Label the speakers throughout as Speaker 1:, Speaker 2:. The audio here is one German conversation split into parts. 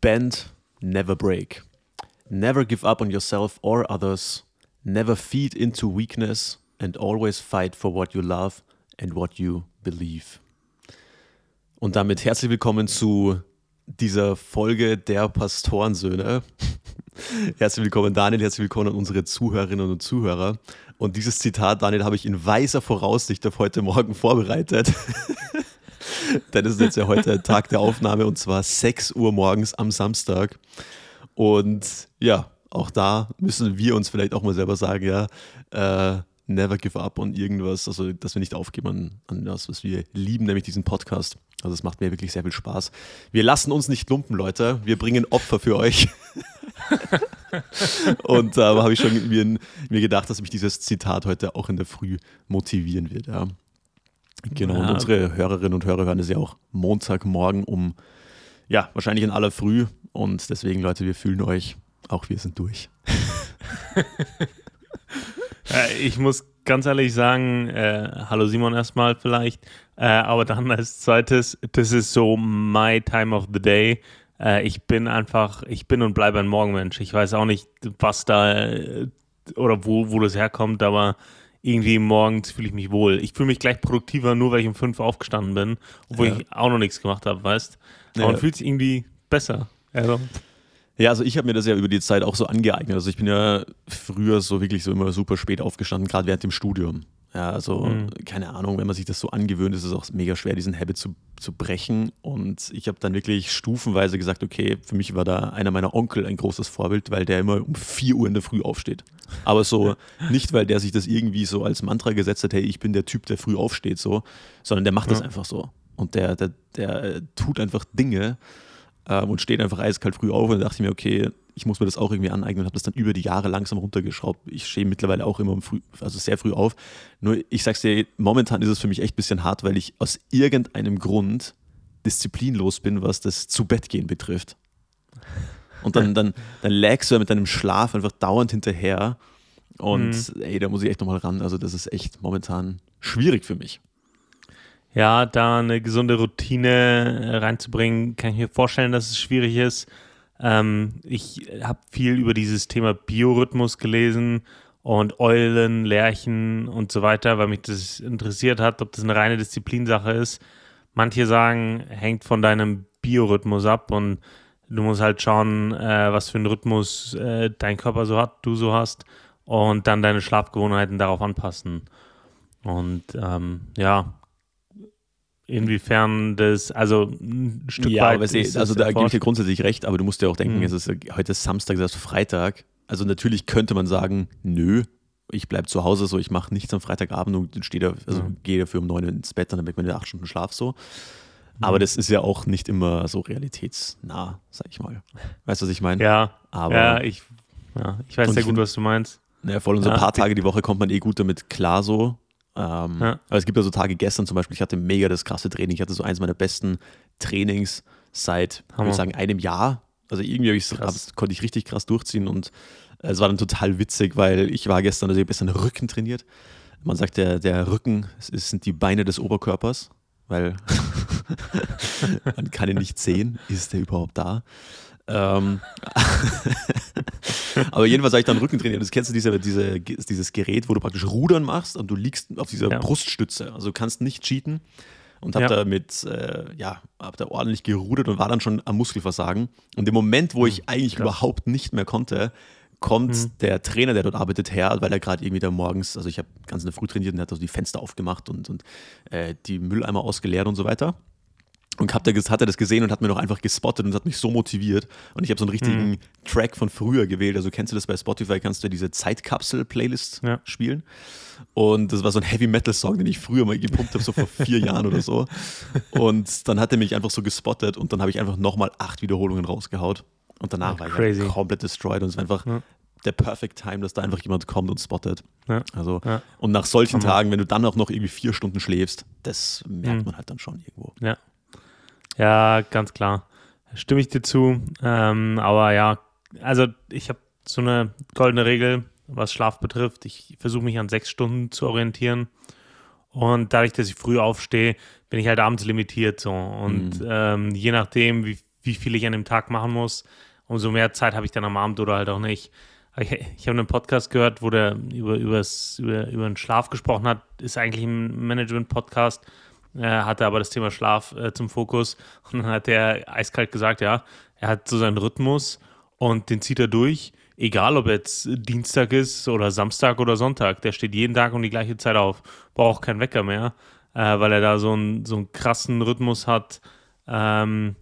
Speaker 1: Bend, never break. Never give up on yourself or others. Never feed into weakness and always fight for what you love and what you believe. Und damit herzlich willkommen zu dieser Folge der Pastorensöhne. herzlich willkommen, Daniel, herzlich willkommen an unsere Zuhörerinnen und Zuhörer. Und dieses Zitat, Daniel, habe ich in weiser Voraussicht auf heute Morgen vorbereitet. Denn es ist jetzt ja heute Tag der Aufnahme und zwar 6 Uhr morgens am Samstag. Und ja, auch da müssen wir uns vielleicht auch mal selber sagen, ja, äh, never give up on irgendwas, also dass wir nicht aufgeben an, an das, was wir lieben, nämlich diesen Podcast. Also es macht mir wirklich sehr viel Spaß. Wir lassen uns nicht lumpen, Leute. Wir bringen Opfer für euch. und da äh, habe ich schon mir, mir, gedacht, dass mich dieses Zitat heute auch in der Früh motivieren wird. Ja. Genau, ja. und unsere Hörerinnen und Hörer hören es ja auch Montagmorgen um, ja, wahrscheinlich in aller Früh. Und deswegen, Leute, wir fühlen euch. Auch wir sind durch.
Speaker 2: ich muss ganz ehrlich sagen, äh, hallo Simon erstmal vielleicht, äh, aber dann als zweites, das ist so my time of the day. Äh, ich bin einfach, ich bin und bleibe ein Morgenmensch. Ich weiß auch nicht, was da äh, oder wo, wo das herkommt, aber irgendwie morgens fühle ich mich wohl. Ich fühle mich gleich produktiver, nur weil ich um fünf aufgestanden bin, obwohl ja. ich auch noch nichts gemacht habe, weißt Aber ja. man fühlt sich irgendwie besser. Also.
Speaker 1: Ja, also ich habe mir das ja über die Zeit auch so angeeignet. Also ich bin ja früher so wirklich so immer super spät aufgestanden, gerade während dem Studium. Ja, also mhm. keine Ahnung, wenn man sich das so angewöhnt, ist es auch mega schwer, diesen Habit zu, zu brechen. Und ich habe dann wirklich stufenweise gesagt, okay, für mich war da einer meiner Onkel ein großes Vorbild, weil der immer um 4 Uhr in der Früh aufsteht. Aber so nicht, weil der sich das irgendwie so als Mantra gesetzt hat, hey, ich bin der Typ, der früh aufsteht, so, sondern der macht ja. das einfach so. Und der, der, der tut einfach Dinge ähm, und steht einfach eiskalt früh auf. Und da dachte ich mir, okay, ich muss mir das auch irgendwie aneignen und habe das dann über die Jahre langsam runtergeschraubt. Ich stehe mittlerweile auch immer früh, also sehr früh auf. Nur ich sag's dir, momentan ist es für mich echt ein bisschen hart, weil ich aus irgendeinem Grund disziplinlos bin, was das zu Bett gehen betrifft. Und dann, dann, dann lagst du ja mit deinem Schlaf einfach dauernd hinterher. Und mhm. ey, da muss ich echt nochmal ran. Also, das ist echt momentan schwierig für mich.
Speaker 2: Ja, da eine gesunde Routine reinzubringen, kann ich mir vorstellen, dass es schwierig ist. Ähm, ich habe viel über dieses Thema Biorhythmus gelesen und Eulen, Lerchen und so weiter, weil mich das interessiert hat, ob das eine reine Disziplinsache ist. Manche sagen, hängt von deinem Biorhythmus ab und du musst halt schauen, äh, was für einen Rhythmus äh, dein Körper so hat, du so hast und dann deine Schlafgewohnheiten darauf anpassen. Und ähm, ja, inwiefern das, also ein Stück
Speaker 1: ja, weit. Ja, also da gebe ich dir grundsätzlich recht, aber du musst ja auch denken, mhm. es ist heute ist Samstag, das ist Freitag. Also natürlich könnte man sagen, nö, ich bleibe zu Hause so, ich mache nichts am Freitagabend und stehe da, also mhm. gehe dafür um neun ins Bett, dann habe ich meine acht Stunden Schlaf so. Aber mhm. das ist ja auch nicht immer so realitätsnah, sag ich mal. Weißt du, was ich meine?
Speaker 2: Ja, aber ja, ich, ja, ich weiß sehr gut, was du meinst.
Speaker 1: Naja, vor allem so ein paar Tage die Woche kommt man eh gut damit klar so. Ähm, ja. Aber es gibt ja so Tage gestern zum Beispiel, ich hatte mega das krasse Training. Ich hatte so eins meiner besten Trainings seit, würde ich sagen, einem Jahr. Also irgendwie ich, konnte ich richtig krass durchziehen und es war dann total witzig, weil ich war gestern, also ich habe gestern Rücken trainiert. Man sagt, der, der Rücken es sind die Beine des Oberkörpers, weil man kann ihn nicht sehen. Ist der überhaupt da? Ähm, aber jedenfalls habe ich dann Rückentraining. Das kennst du diese, diese, dieses Gerät, wo du praktisch Rudern machst und du liegst auf dieser ja. Bruststütze. Also du kannst nicht cheaten. Und habe ja. da mit, äh, ja, habe da ordentlich gerudert und war dann schon am Muskelversagen. Und im Moment, wo ich hm, eigentlich Krass. überhaupt nicht mehr konnte, kommt mhm. der Trainer, der dort arbeitet, her, weil er gerade irgendwie da morgens, also ich habe ganz in der Früh trainiert und er hat also die Fenster aufgemacht und, und äh, die Mülleimer ausgeleert und so weiter. Und hab da, hat er das gesehen und hat mir noch einfach gespottet und hat mich so motiviert. Und ich habe so einen richtigen mhm. Track von früher gewählt. Also kennst du das bei Spotify, kannst du ja diese Zeitkapsel-Playlist ja. spielen. Und das war so ein Heavy-Metal-Song, den ich früher mal gepumpt habe, so vor vier Jahren oder so. Und dann hat er mich einfach so gespottet und dann habe ich einfach nochmal acht Wiederholungen rausgehaut. Und danach ja, war ich komplett destroyed und es war einfach ja. der Perfect Time, dass da einfach jemand kommt und spottet. Also, Und nach solchen Tagen, wenn du dann auch noch irgendwie vier Stunden schläfst, das merkt mhm. man halt dann schon irgendwo.
Speaker 2: Ja. Ja, ganz klar. Stimme ich dir zu. Ähm, aber ja, also ich habe so eine goldene Regel, was Schlaf betrifft. Ich versuche mich an sechs Stunden zu orientieren. Und dadurch, dass ich früh aufstehe, bin ich halt abends limitiert so. Und mhm. ähm, je nachdem, wie, wie viel ich an dem Tag machen muss. Umso mehr Zeit habe ich dann am Abend oder halt auch nicht. Ich, ich habe einen Podcast gehört, wo der über, übers, über, über den Schlaf gesprochen hat. Ist eigentlich ein Management-Podcast. Er hatte aber das Thema Schlaf äh, zum Fokus. Und dann hat er eiskalt gesagt, ja, er hat so seinen Rhythmus und den zieht er durch. Egal, ob jetzt Dienstag ist oder Samstag oder Sonntag. Der steht jeden Tag um die gleiche Zeit auf. Braucht keinen Wecker mehr, äh, weil er da so, ein, so einen krassen Rhythmus hat, ähm,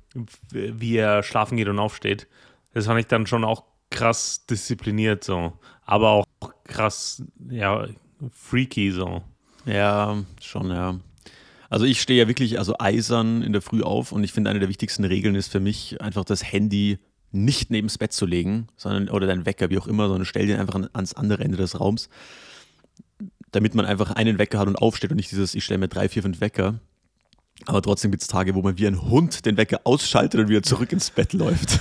Speaker 2: wie er schlafen geht und aufsteht. Das fand ich dann schon auch krass diszipliniert so. Aber auch krass, ja, freaky so.
Speaker 1: Ja, schon, ja. Also ich stehe ja wirklich also eisern in der Früh auf und ich finde, eine der wichtigsten Regeln ist für mich einfach das Handy nicht neben das Bett zu legen, sondern oder dein Wecker, wie auch immer, sondern stell den einfach ans andere Ende des Raums, damit man einfach einen Wecker hat und aufsteht und nicht dieses, ich stelle mir drei, vier, fünf Wecker. Aber trotzdem gibt es Tage, wo man wie ein Hund den Wecker ausschaltet und wieder zurück ins Bett läuft.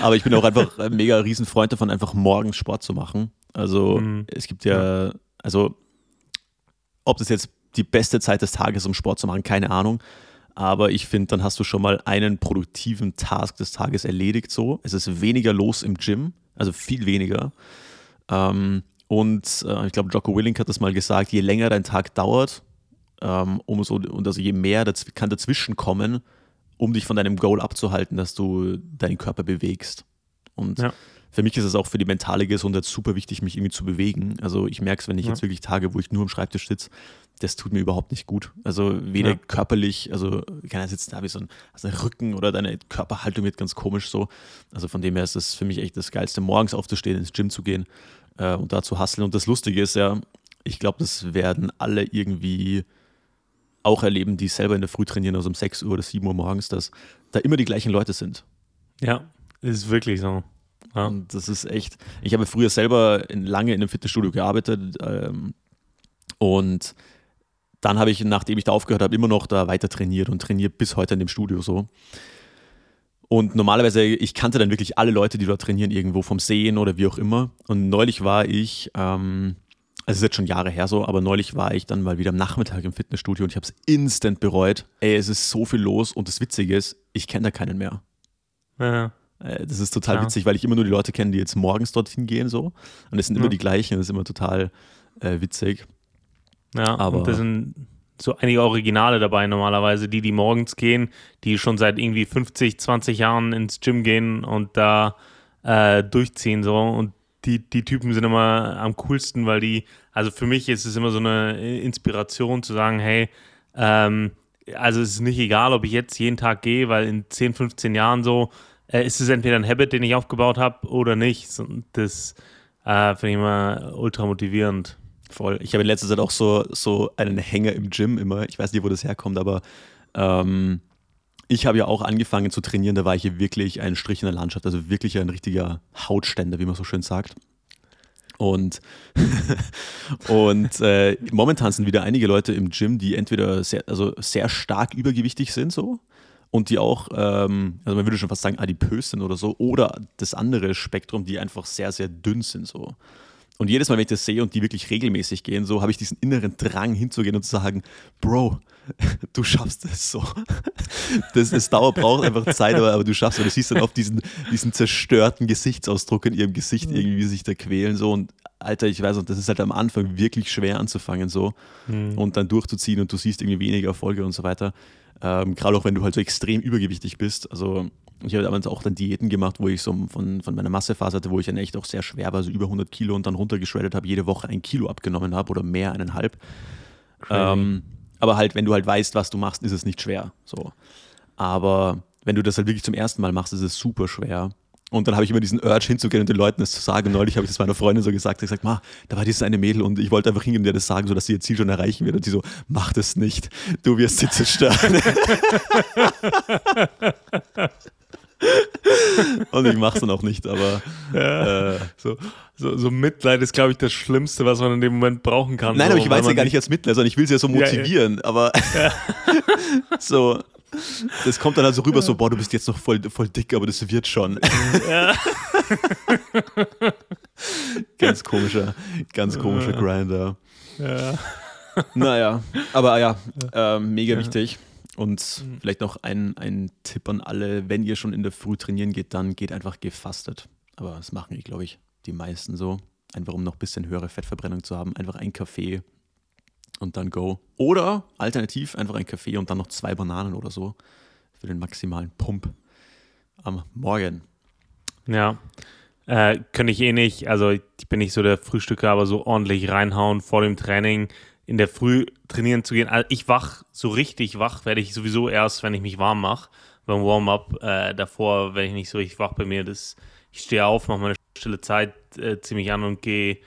Speaker 1: Aber ich bin auch einfach ein mega Riesenfreund davon, einfach morgens Sport zu machen. Also mhm. es gibt ja, also ob das jetzt die beste Zeit des Tages, um Sport zu machen, keine Ahnung. Aber ich finde, dann hast du schon mal einen produktiven Task des Tages erledigt. So, es ist weniger los im Gym, also viel weniger. Ähm, und äh, ich glaube, Jocko Willink hat das mal gesagt: Je länger dein Tag dauert, ähm, umso und also je mehr daz kann dazwischen kommen, um dich von deinem Goal abzuhalten, dass du deinen Körper bewegst. Und ja für mich ist es auch für die mentale Gesundheit super wichtig, mich irgendwie zu bewegen. Also ich merke es, wenn ich ja. jetzt wirklich Tage, wo ich nur am Schreibtisch sitze, das tut mir überhaupt nicht gut. Also weder ja. körperlich, also keiner sitzt da wie so ein, also Rücken oder deine Körperhaltung wird ganz komisch so. Also von dem her ist es für mich echt das Geilste, morgens aufzustehen, ins Gym zu gehen äh, und da zu hasseln. Und das Lustige ist ja, ich glaube, das werden alle irgendwie auch erleben, die selber in der Früh trainieren, also um 6 Uhr oder 7 Uhr morgens, dass da immer die gleichen Leute sind.
Speaker 2: Ja, ist wirklich so.
Speaker 1: Ja. Und das ist echt. Ich habe früher selber in, lange in einem Fitnessstudio gearbeitet ähm, und dann habe ich, nachdem ich da aufgehört habe, immer noch da weiter trainiert und trainiert bis heute in dem Studio so. Und normalerweise, ich kannte dann wirklich alle Leute, die dort trainieren, irgendwo vom Sehen oder wie auch immer. Und neulich war ich, ähm, also es ist jetzt schon Jahre her so, aber neulich war ich dann mal wieder am Nachmittag im Fitnessstudio und ich habe es instant bereut. Ey, es ist so viel los und das Witzige ist, ich kenne da keinen mehr. Ja. Äh, das ist total ja. witzig, weil ich immer nur die Leute kenne, die jetzt morgens dorthin gehen so. Und es sind immer die gleichen, das ist immer total äh, witzig.
Speaker 2: Ja, aber und das sind so einige Originale dabei normalerweise, die, die morgens gehen, die schon seit irgendwie 50, 20 Jahren ins Gym gehen und da äh, durchziehen so. Und die, die Typen sind immer am coolsten, weil die, also für mich ist es immer so eine Inspiration zu sagen, hey, ähm, also es ist nicht egal, ob ich jetzt jeden Tag gehe, weil in 10, 15 Jahren so, äh, ist es entweder ein Habit, den ich aufgebaut habe oder nicht. Das äh, finde ich immer ultra motivierend.
Speaker 1: Voll. Ich habe in letzter Zeit auch so, so einen Hänger im Gym immer. Ich weiß nicht, wo das herkommt, aber ähm, ich habe ja auch angefangen zu trainieren. Da war ich hier wirklich ein Strich in der Landschaft, also wirklich ein richtiger Hautständer, wie man so schön sagt. Und, und äh, momentan sind wieder einige Leute im Gym, die entweder sehr, also sehr stark übergewichtig sind, so, und die auch, ähm, also man würde schon fast sagen, adipös sind oder so, oder das andere Spektrum, die einfach sehr, sehr dünn sind so. Und jedes Mal, wenn ich das sehe und die wirklich regelmäßig gehen, so habe ich diesen inneren Drang hinzugehen und zu sagen, Bro, du schaffst es so. Das, das Dauer braucht einfach Zeit, aber, aber du schaffst es. Du siehst dann auf diesen, diesen zerstörten Gesichtsausdruck in ihrem Gesicht mhm. irgendwie sich da quälen so und Alter, ich weiß, und das ist halt am Anfang wirklich schwer anzufangen so mhm. und dann durchzuziehen und du siehst irgendwie weniger Erfolge und so weiter. Ähm, Gerade auch wenn du halt so extrem übergewichtig bist. Also ich habe damals auch dann Diäten gemacht, wo ich so von, von meiner Massephase hatte, wo ich dann echt auch sehr schwer war, also über 100 Kilo und dann runtergeschreddet habe, jede Woche ein Kilo abgenommen habe oder mehr, eineinhalb. Ähm, aber halt, wenn du halt weißt, was du machst, ist es nicht schwer. So. Aber wenn du das halt wirklich zum ersten Mal machst, ist es super schwer. Und dann habe ich immer diesen Urge hinzugehen und den Leuten das zu sagen. neulich habe ich das meiner Freundin so gesagt. Ich gesagt, ma, da war dieses eine Mädel und ich wollte einfach hingehen und ihr das sagen, sodass sie ihr Ziel schon erreichen wird. Und sie so, mach das nicht. Du wirst sie zerstören. und ich mache es dann auch nicht, aber
Speaker 2: ja, äh, so, so, so, Mitleid ist, glaube ich, das Schlimmste, was man in dem Moment brauchen kann.
Speaker 1: Nein,
Speaker 2: so,
Speaker 1: aber ich weiß ja gar nicht als Mitleid, sondern ich will sie ja so motivieren. Ja, ja. Aber so, das kommt dann also rüber so, boah, du bist jetzt noch voll, voll dick, aber das wird schon. Ja. ganz komischer, ganz komischer Grinder. Ja. Naja, aber ja, äh, mega wichtig. Und mhm. vielleicht noch ein, ein Tipp an alle, wenn ihr schon in der Früh trainieren geht, dann geht einfach gefastet. Aber das machen, glaube ich, die meisten so. Einfach um noch ein bisschen höhere Fettverbrennung zu haben. Einfach ein Kaffee und dann go. Oder alternativ einfach ein Kaffee und dann noch zwei Bananen oder so für den maximalen Pump am Morgen.
Speaker 2: Ja, äh, könnte ich eh nicht. Also ich bin nicht so der Frühstücker, aber so ordentlich reinhauen vor dem Training, in der Früh trainieren zu gehen. Also ich wach, so richtig wach werde ich sowieso erst, wenn ich mich warm mache. Beim Warm-up äh, davor, wenn ich nicht so richtig wach bei mir, das, ich stehe auf, mache meine stille Zeit äh, ziemlich an und gehe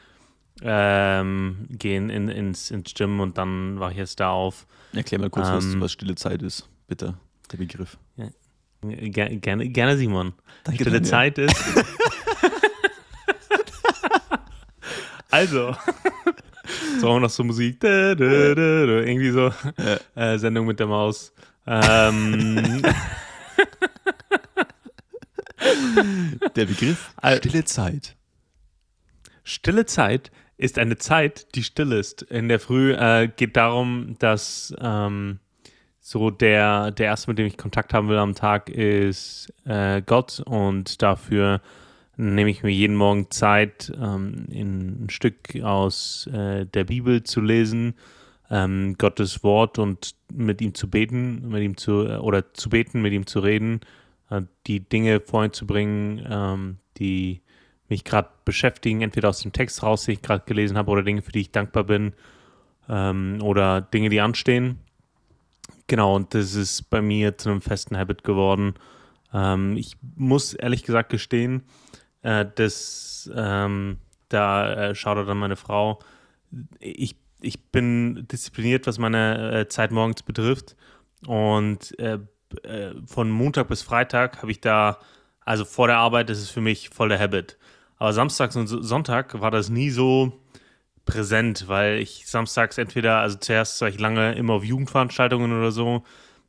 Speaker 2: ähm, gehen in, ins, ins Gym und dann wache ich jetzt da auf.
Speaker 1: Erklär mal kurz, ähm, was, was stille Zeit ist, bitte, der Begriff. Ja,
Speaker 2: gerne, gerne, gerne, Simon. Danke, stille Daniel. Zeit ist. also, so auch noch so Musik, da, da, da, irgendwie so ja. äh, Sendung mit der Maus. Ähm,
Speaker 1: der Begriff stille Zeit.
Speaker 2: Stille Zeit ist eine Zeit, die still ist. In der Früh äh, geht darum, dass ähm, so der, der erste, mit dem ich Kontakt haben will am Tag, ist äh, Gott und dafür nehme ich mir jeden Morgen Zeit, ähm, ein Stück aus äh, der Bibel zu lesen, ähm, Gottes Wort und mit ihm zu beten, mit ihm zu äh, oder zu beten, mit ihm zu reden, äh, die Dinge vorhin zu bringen, ähm, die mich gerade beschäftigen, entweder aus dem Text raus, den ich gerade gelesen habe, oder Dinge, für die ich dankbar bin, ähm, oder Dinge, die anstehen. Genau, und das ist bei mir zu einem festen Habit geworden. Ähm, ich muss ehrlich gesagt gestehen, äh, dass ähm, da äh, schaut dann meine Frau. Ich, ich bin diszipliniert, was meine äh, Zeit morgens betrifft. Und äh, äh, von Montag bis Freitag habe ich da, also vor der Arbeit, das ist für mich voll der Habit. Aber samstags und Sonntag war das nie so präsent, weil ich samstags entweder, also zuerst war ich lange immer auf Jugendveranstaltungen oder so.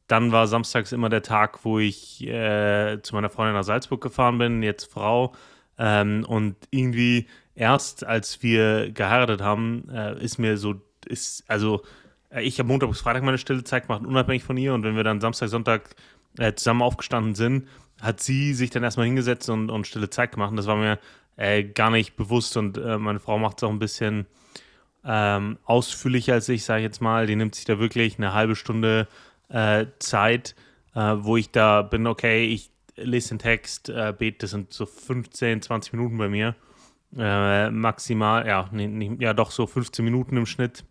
Speaker 2: Dann war samstags immer der Tag, wo ich äh, zu meiner Freundin nach Salzburg gefahren bin, jetzt Frau. Ähm, und irgendwie erst als wir geheiratet haben, äh, ist mir so, ist, also äh, ich habe Montag bis Freitag meine stille Zeit gemacht, unabhängig von ihr. Und wenn wir dann Samstag, Sonntag äh, zusammen aufgestanden sind, hat sie sich dann erstmal hingesetzt und, und stille Zeit gemacht. Und das war mir äh, gar nicht bewusst und äh, meine Frau macht es auch ein bisschen ähm, ausführlicher als ich, sage ich jetzt mal. Die nimmt sich da wirklich eine halbe Stunde äh, Zeit, äh, wo ich da bin, okay, ich lese den Text, äh, bete, das sind so 15, 20 Minuten bei mir. Äh, maximal, ja, nee, nee, ja, doch so 15 Minuten im Schnitt.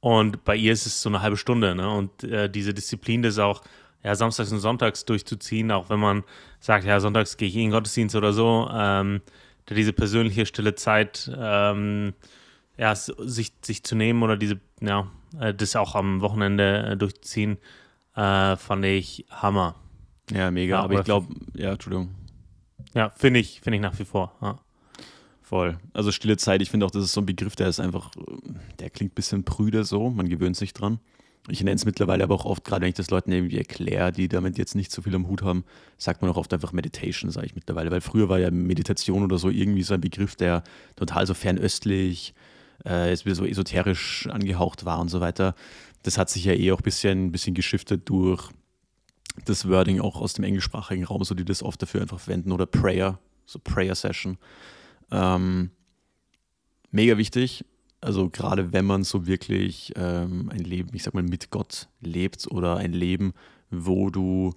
Speaker 2: Und bei ihr ist es so eine halbe Stunde, ne? Und diese Disziplin, das auch ja, samstags und sonntags durchzuziehen, auch wenn man sagt, ja, sonntags gehe ich in den Gottesdienst oder so, ähm, diese persönliche stille Zeit ähm, ja, sich, sich zu nehmen oder diese, ja, äh, das auch am Wochenende äh, durchzuziehen, äh, fand ich Hammer.
Speaker 1: Ja, mega, ja, aber ich glaube, ja, Entschuldigung.
Speaker 2: Ja, finde ich, finde ich nach wie vor. Ja.
Speaker 1: Voll. Also stille Zeit, ich finde auch, das ist so ein Begriff, der ist einfach, der klingt ein bisschen prüde so, man gewöhnt sich dran. Ich nenne es mittlerweile aber auch oft, gerade wenn ich das Leuten irgendwie erkläre, die damit jetzt nicht so viel am Hut haben, sagt man auch oft einfach Meditation, sage ich mittlerweile. Weil früher war ja Meditation oder so irgendwie so ein Begriff, der total so fernöstlich, äh, jetzt wieder so esoterisch angehaucht war und so weiter. Das hat sich ja eh auch ein bisschen, bisschen geschiftet durch das Wording auch aus dem englischsprachigen Raum, so die das oft dafür einfach verwenden oder Prayer, so Prayer Session. Ähm, mega wichtig also gerade wenn man so wirklich ähm, ein Leben, ich sag mal, mit Gott lebt oder ein Leben, wo du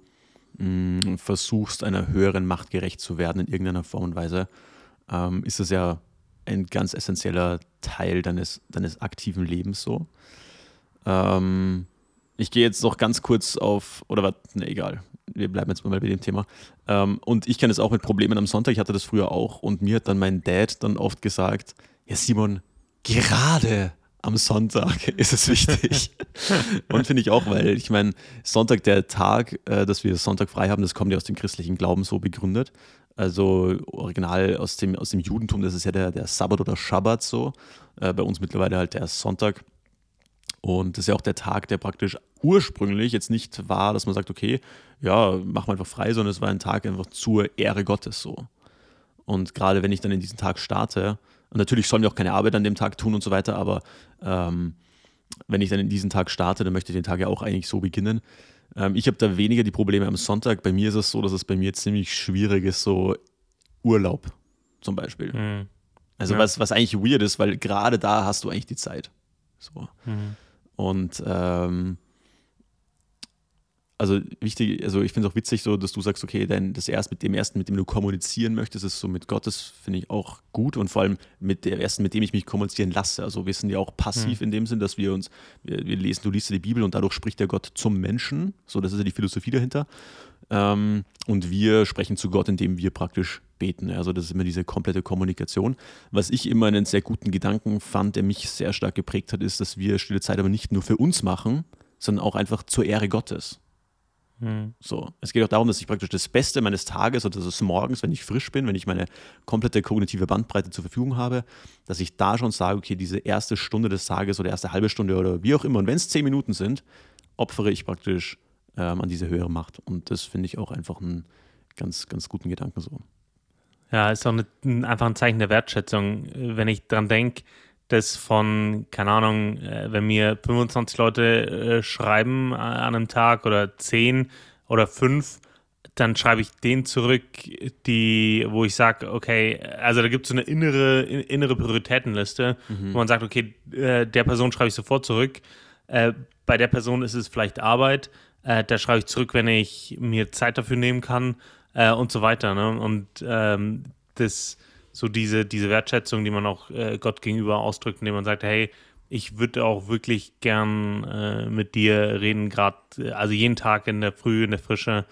Speaker 1: mh, mm, versuchst, einer höheren Macht gerecht zu werden in irgendeiner Form und Weise, ähm, ist das ja ein ganz essentieller Teil deines, deines aktiven Lebens so. Ähm, ich gehe jetzt noch ganz kurz auf, oder was, ne, egal, wir bleiben jetzt mal bei dem Thema. Ähm, und ich kenne es auch mit Problemen am Sonntag, ich hatte das früher auch und mir hat dann mein Dad dann oft gesagt, ja Simon, gerade am Sonntag ist es wichtig. und finde ich auch, weil ich meine, Sonntag, der Tag, äh, dass wir Sonntag frei haben, das kommt ja aus dem christlichen Glauben so begründet. Also original aus dem, aus dem Judentum, das ist ja der, der Sabbat oder Schabbat so. Äh, bei uns mittlerweile halt der Sonntag. Und das ist ja auch der Tag, der praktisch ursprünglich jetzt nicht war, dass man sagt, okay, ja, machen wir einfach frei, sondern es war ein Tag einfach zur Ehre Gottes so. Und gerade wenn ich dann in diesen Tag starte, und natürlich sollen wir auch keine Arbeit an dem Tag tun und so weiter, aber ähm, wenn ich dann in diesen Tag starte, dann möchte ich den Tag ja auch eigentlich so beginnen. Ähm, ich habe da weniger die Probleme am Sonntag. Bei mir ist es so, dass es bei mir ziemlich schwierig ist, so Urlaub zum Beispiel. Mhm. Also ja. was, was eigentlich weird ist, weil gerade da hast du eigentlich die Zeit. So. Mhm. Und ähm, also wichtig, also ich finde es auch witzig, so, dass du sagst, okay, denn das erste mit dem ersten, mit dem du kommunizieren möchtest, ist so mit Gott, das finde ich auch gut und vor allem mit der ersten, mit dem ich mich kommunizieren lasse. Also wir sind ja auch passiv mhm. in dem Sinn, dass wir uns, wir, wir, lesen, du liest ja die Bibel und dadurch spricht der Gott zum Menschen. So, das ist ja die Philosophie dahinter. Ähm, und wir sprechen zu Gott, indem wir praktisch beten. Also das ist immer diese komplette Kommunikation. Was ich immer einen sehr guten Gedanken fand, der mich sehr stark geprägt hat, ist, dass wir stille Zeit aber nicht nur für uns machen, sondern auch einfach zur Ehre Gottes. Hm. So, es geht auch darum, dass ich praktisch das Beste meines Tages oder des Morgens, wenn ich frisch bin, wenn ich meine komplette kognitive Bandbreite zur Verfügung habe, dass ich da schon sage, okay, diese erste Stunde des Tages oder erste halbe Stunde oder wie auch immer, und wenn es zehn Minuten sind, opfere ich praktisch ähm, an diese höhere Macht. Und das finde ich auch einfach einen ganz, ganz guten Gedanken so.
Speaker 2: Ja, ist auch eine, einfach ein Zeichen der Wertschätzung, wenn ich dran denke, dass von, keine Ahnung, äh, wenn mir 25 Leute äh, schreiben an einem Tag oder 10 oder 5, dann schreibe ich denen zurück, die, wo ich sage, okay, also da gibt es so eine innere, innere Prioritätenliste, mhm. wo man sagt, okay, äh, der Person schreibe ich sofort zurück. bei der Person ist es vielleicht Arbeit, da schreibe ich zurück, wenn ich mir Zeit dafür nehmen kann und so weiter. Ne? Und ähm, das so diese, diese Wertschätzung, die man auch äh, Gott gegenüber ausdrückt, indem man sagt, hey, ich würde auch wirklich gern äh, mit dir reden, gerade, äh, also jeden Tag in der Früh, in der Frische.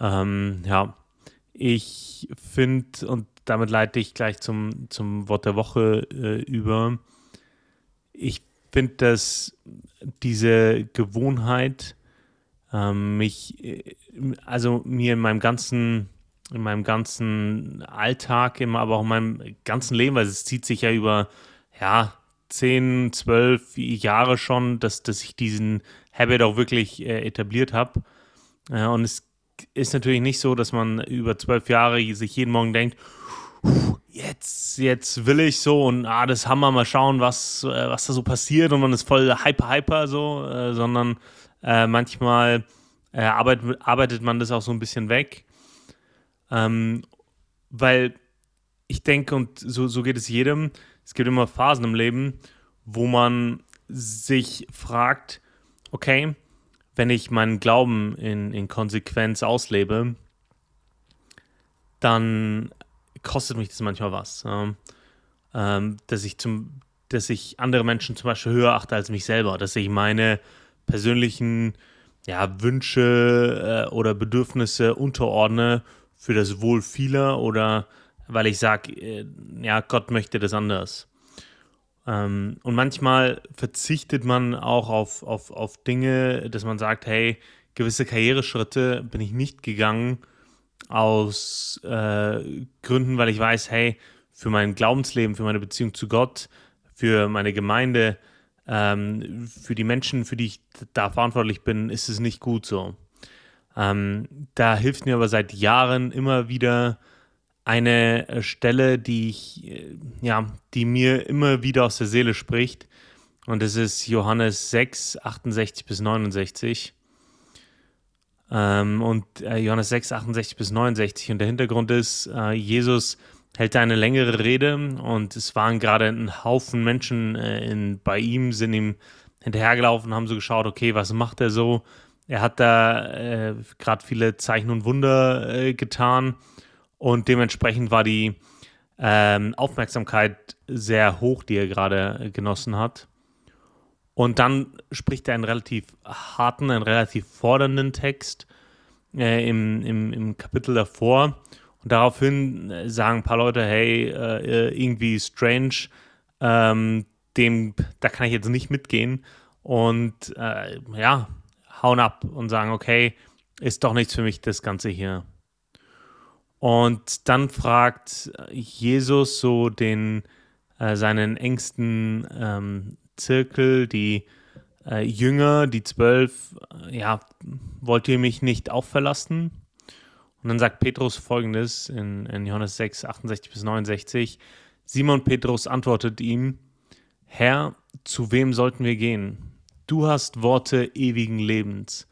Speaker 2: Ähm, ja, ich finde, und damit leite ich gleich zum, zum Wort der Woche äh, über, ich finde, dass diese Gewohnheit ähm, mich, äh, also mir in meinem ganzen in meinem ganzen Alltag, immer, aber auch in meinem ganzen Leben, weil es zieht sich ja über, ja, 10, 12 Jahre schon, dass, dass ich diesen Habit auch wirklich äh, etabliert habe. Äh, und es ist natürlich nicht so, dass man über zwölf Jahre sich jeden Morgen denkt, jetzt, jetzt will ich so und ah, das Hammer, mal schauen, was, äh, was da so passiert und man ist voll hyper, hyper so, äh, sondern äh, manchmal äh, arbeitet, arbeitet man das auch so ein bisschen weg ähm, weil ich denke, und so, so geht es jedem, es gibt immer Phasen im Leben, wo man sich fragt, okay, wenn ich meinen Glauben in, in Konsequenz auslebe, dann kostet mich das manchmal was. Ähm, dass ich zum, dass ich andere Menschen zum Beispiel höher achte als mich selber, dass ich meine persönlichen ja, Wünsche äh, oder Bedürfnisse unterordne für das Wohl vieler oder weil ich sage, äh, ja, Gott möchte das anders. Ähm, und manchmal verzichtet man auch auf, auf, auf Dinge, dass man sagt, hey, gewisse Karriereschritte bin ich nicht gegangen aus äh, Gründen, weil ich weiß, hey, für mein Glaubensleben, für meine Beziehung zu Gott, für meine Gemeinde, ähm, für die Menschen, für die ich da verantwortlich bin, ist es nicht gut so. Ähm, da hilft mir aber seit Jahren immer wieder eine äh, Stelle, die ich, äh, ja, die mir immer wieder aus der Seele spricht. Und das ist Johannes 6, 68 bis 69. Ähm, und äh, Johannes 6, 68 bis 69. Und der Hintergrund ist, äh, Jesus hält eine längere Rede und es waren gerade ein Haufen Menschen äh, in, bei ihm, sind ihm hinterhergelaufen, haben so geschaut, okay, was macht er so? Er hat da äh, gerade viele Zeichen und Wunder äh, getan und dementsprechend war die ähm, Aufmerksamkeit sehr hoch, die er gerade äh, genossen hat. Und dann spricht er einen relativ harten, einen relativ fordernden Text äh, im, im, im Kapitel davor. Und daraufhin äh, sagen ein paar Leute, hey, äh, irgendwie strange, ähm, dem, da kann ich jetzt nicht mitgehen. Und äh, ja, hauen ab und sagen, okay, ist doch nichts für mich, das Ganze hier. Und dann fragt Jesus so den, äh, seinen engsten ähm, Zirkel, die äh, Jünger, die zwölf, äh, ja, wollt ihr mich nicht auch verlassen? Und dann sagt Petrus folgendes in, in Johannes 6, 68 bis 69. Simon Petrus antwortet ihm, Herr, zu wem sollten wir gehen? Du hast Worte ewigen Lebens.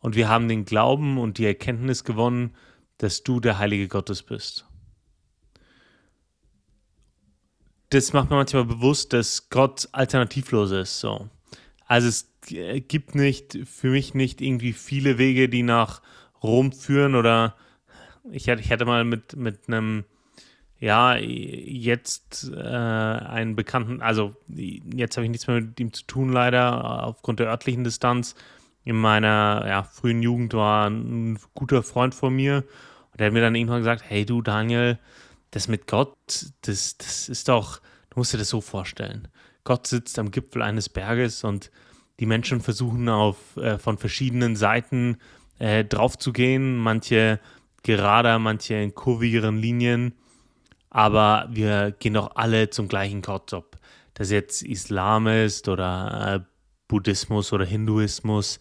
Speaker 2: Und wir haben den Glauben und die Erkenntnis gewonnen, dass du der Heilige Gottes bist. Das macht mir manchmal bewusst, dass Gott alternativlos ist. So. Also es gibt nicht für mich nicht irgendwie viele Wege, die nach Rom führen oder ich hatte, mal mit, mit einem ja, jetzt äh, einen Bekannten, also jetzt habe ich nichts mehr mit ihm zu tun, leider, aufgrund der örtlichen Distanz. In meiner ja, frühen Jugend war ein guter Freund von mir und der hat mir dann irgendwann gesagt: Hey, du Daniel, das mit Gott, das, das ist doch, du musst dir das so vorstellen. Gott sitzt am Gipfel eines Berges und die Menschen versuchen auf äh, von verschiedenen Seiten äh, drauf zu gehen, manche gerader, manche in kurvigeren Linien aber wir gehen doch alle zum gleichen Gott, ob das jetzt Islam ist oder äh, Buddhismus oder Hinduismus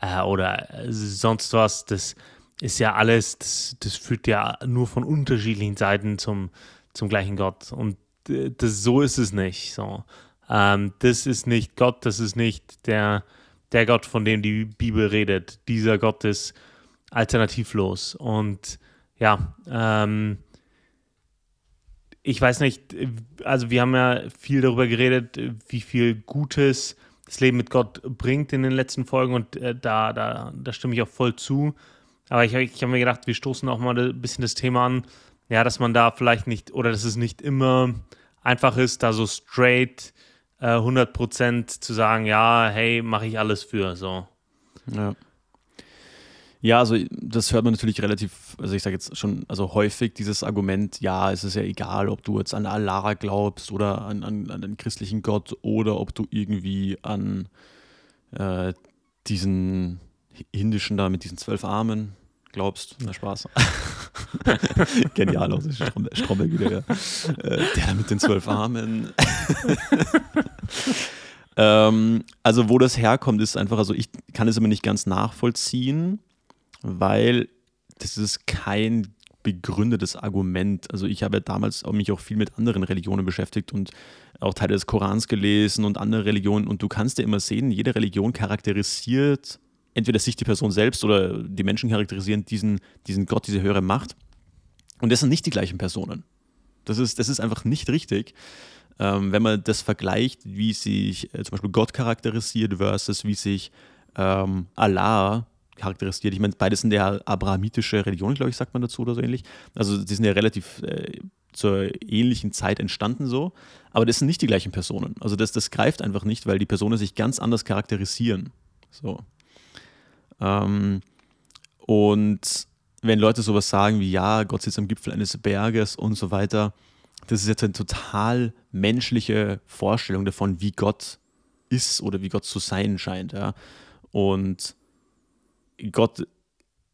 Speaker 2: äh, oder sonst was, das ist ja alles, das, das führt ja nur von unterschiedlichen Seiten zum, zum gleichen Gott. Und äh, das, so ist es nicht. So. Ähm, das ist nicht Gott, das ist nicht der, der Gott, von dem die Bibel redet. Dieser Gott ist alternativlos. Und ja, ähm, ich weiß nicht, also wir haben ja viel darüber geredet, wie viel Gutes das Leben mit Gott bringt in den letzten Folgen und äh, da, da, da stimme ich auch voll zu. Aber ich, ich habe mir gedacht, wir stoßen auch mal ein bisschen das Thema an, ja, dass man da vielleicht nicht, oder dass es nicht immer einfach ist, da so straight äh, 100% zu sagen, ja, hey, mache ich alles für, so.
Speaker 1: Ja. Ja, also das hört man natürlich relativ, also ich sage jetzt schon, also häufig dieses Argument, ja, es ist ja egal, ob du jetzt an Allah glaubst oder an, an, an den christlichen Gott oder ob du irgendwie an äh, diesen indischen da mit diesen zwölf Armen glaubst. Na Spaß. Genial aus Stromberg, Stromberg wieder, ja. Äh, der mit den zwölf Armen. ähm, also wo das herkommt, ist einfach, also ich kann es immer nicht ganz nachvollziehen weil das ist kein begründetes Argument. Also ich habe ja damals auch mich auch viel mit anderen Religionen beschäftigt und auch Teile des Korans gelesen und andere Religionen und du kannst ja immer sehen, jede Religion charakterisiert entweder sich die Person selbst oder die Menschen charakterisieren diesen, diesen Gott, diese höhere Macht. Und das sind nicht die gleichen Personen. Das ist, das ist einfach nicht richtig. Ähm, wenn man das vergleicht, wie sich äh, zum Beispiel Gott charakterisiert versus wie sich ähm, Allah charakterisiert. Ich meine, beides sind ja abrahamitische Religionen, glaube ich, sagt man dazu oder so ähnlich. Also die sind ja relativ äh, zur ähnlichen Zeit entstanden so, aber das sind nicht die gleichen Personen. Also das, das greift einfach nicht, weil die Personen sich ganz anders charakterisieren. So. Ähm, und wenn Leute sowas sagen wie, ja, Gott sitzt am Gipfel eines Berges und so weiter, das ist jetzt eine total menschliche Vorstellung davon, wie Gott ist oder wie Gott zu sein scheint. Ja. Und Gott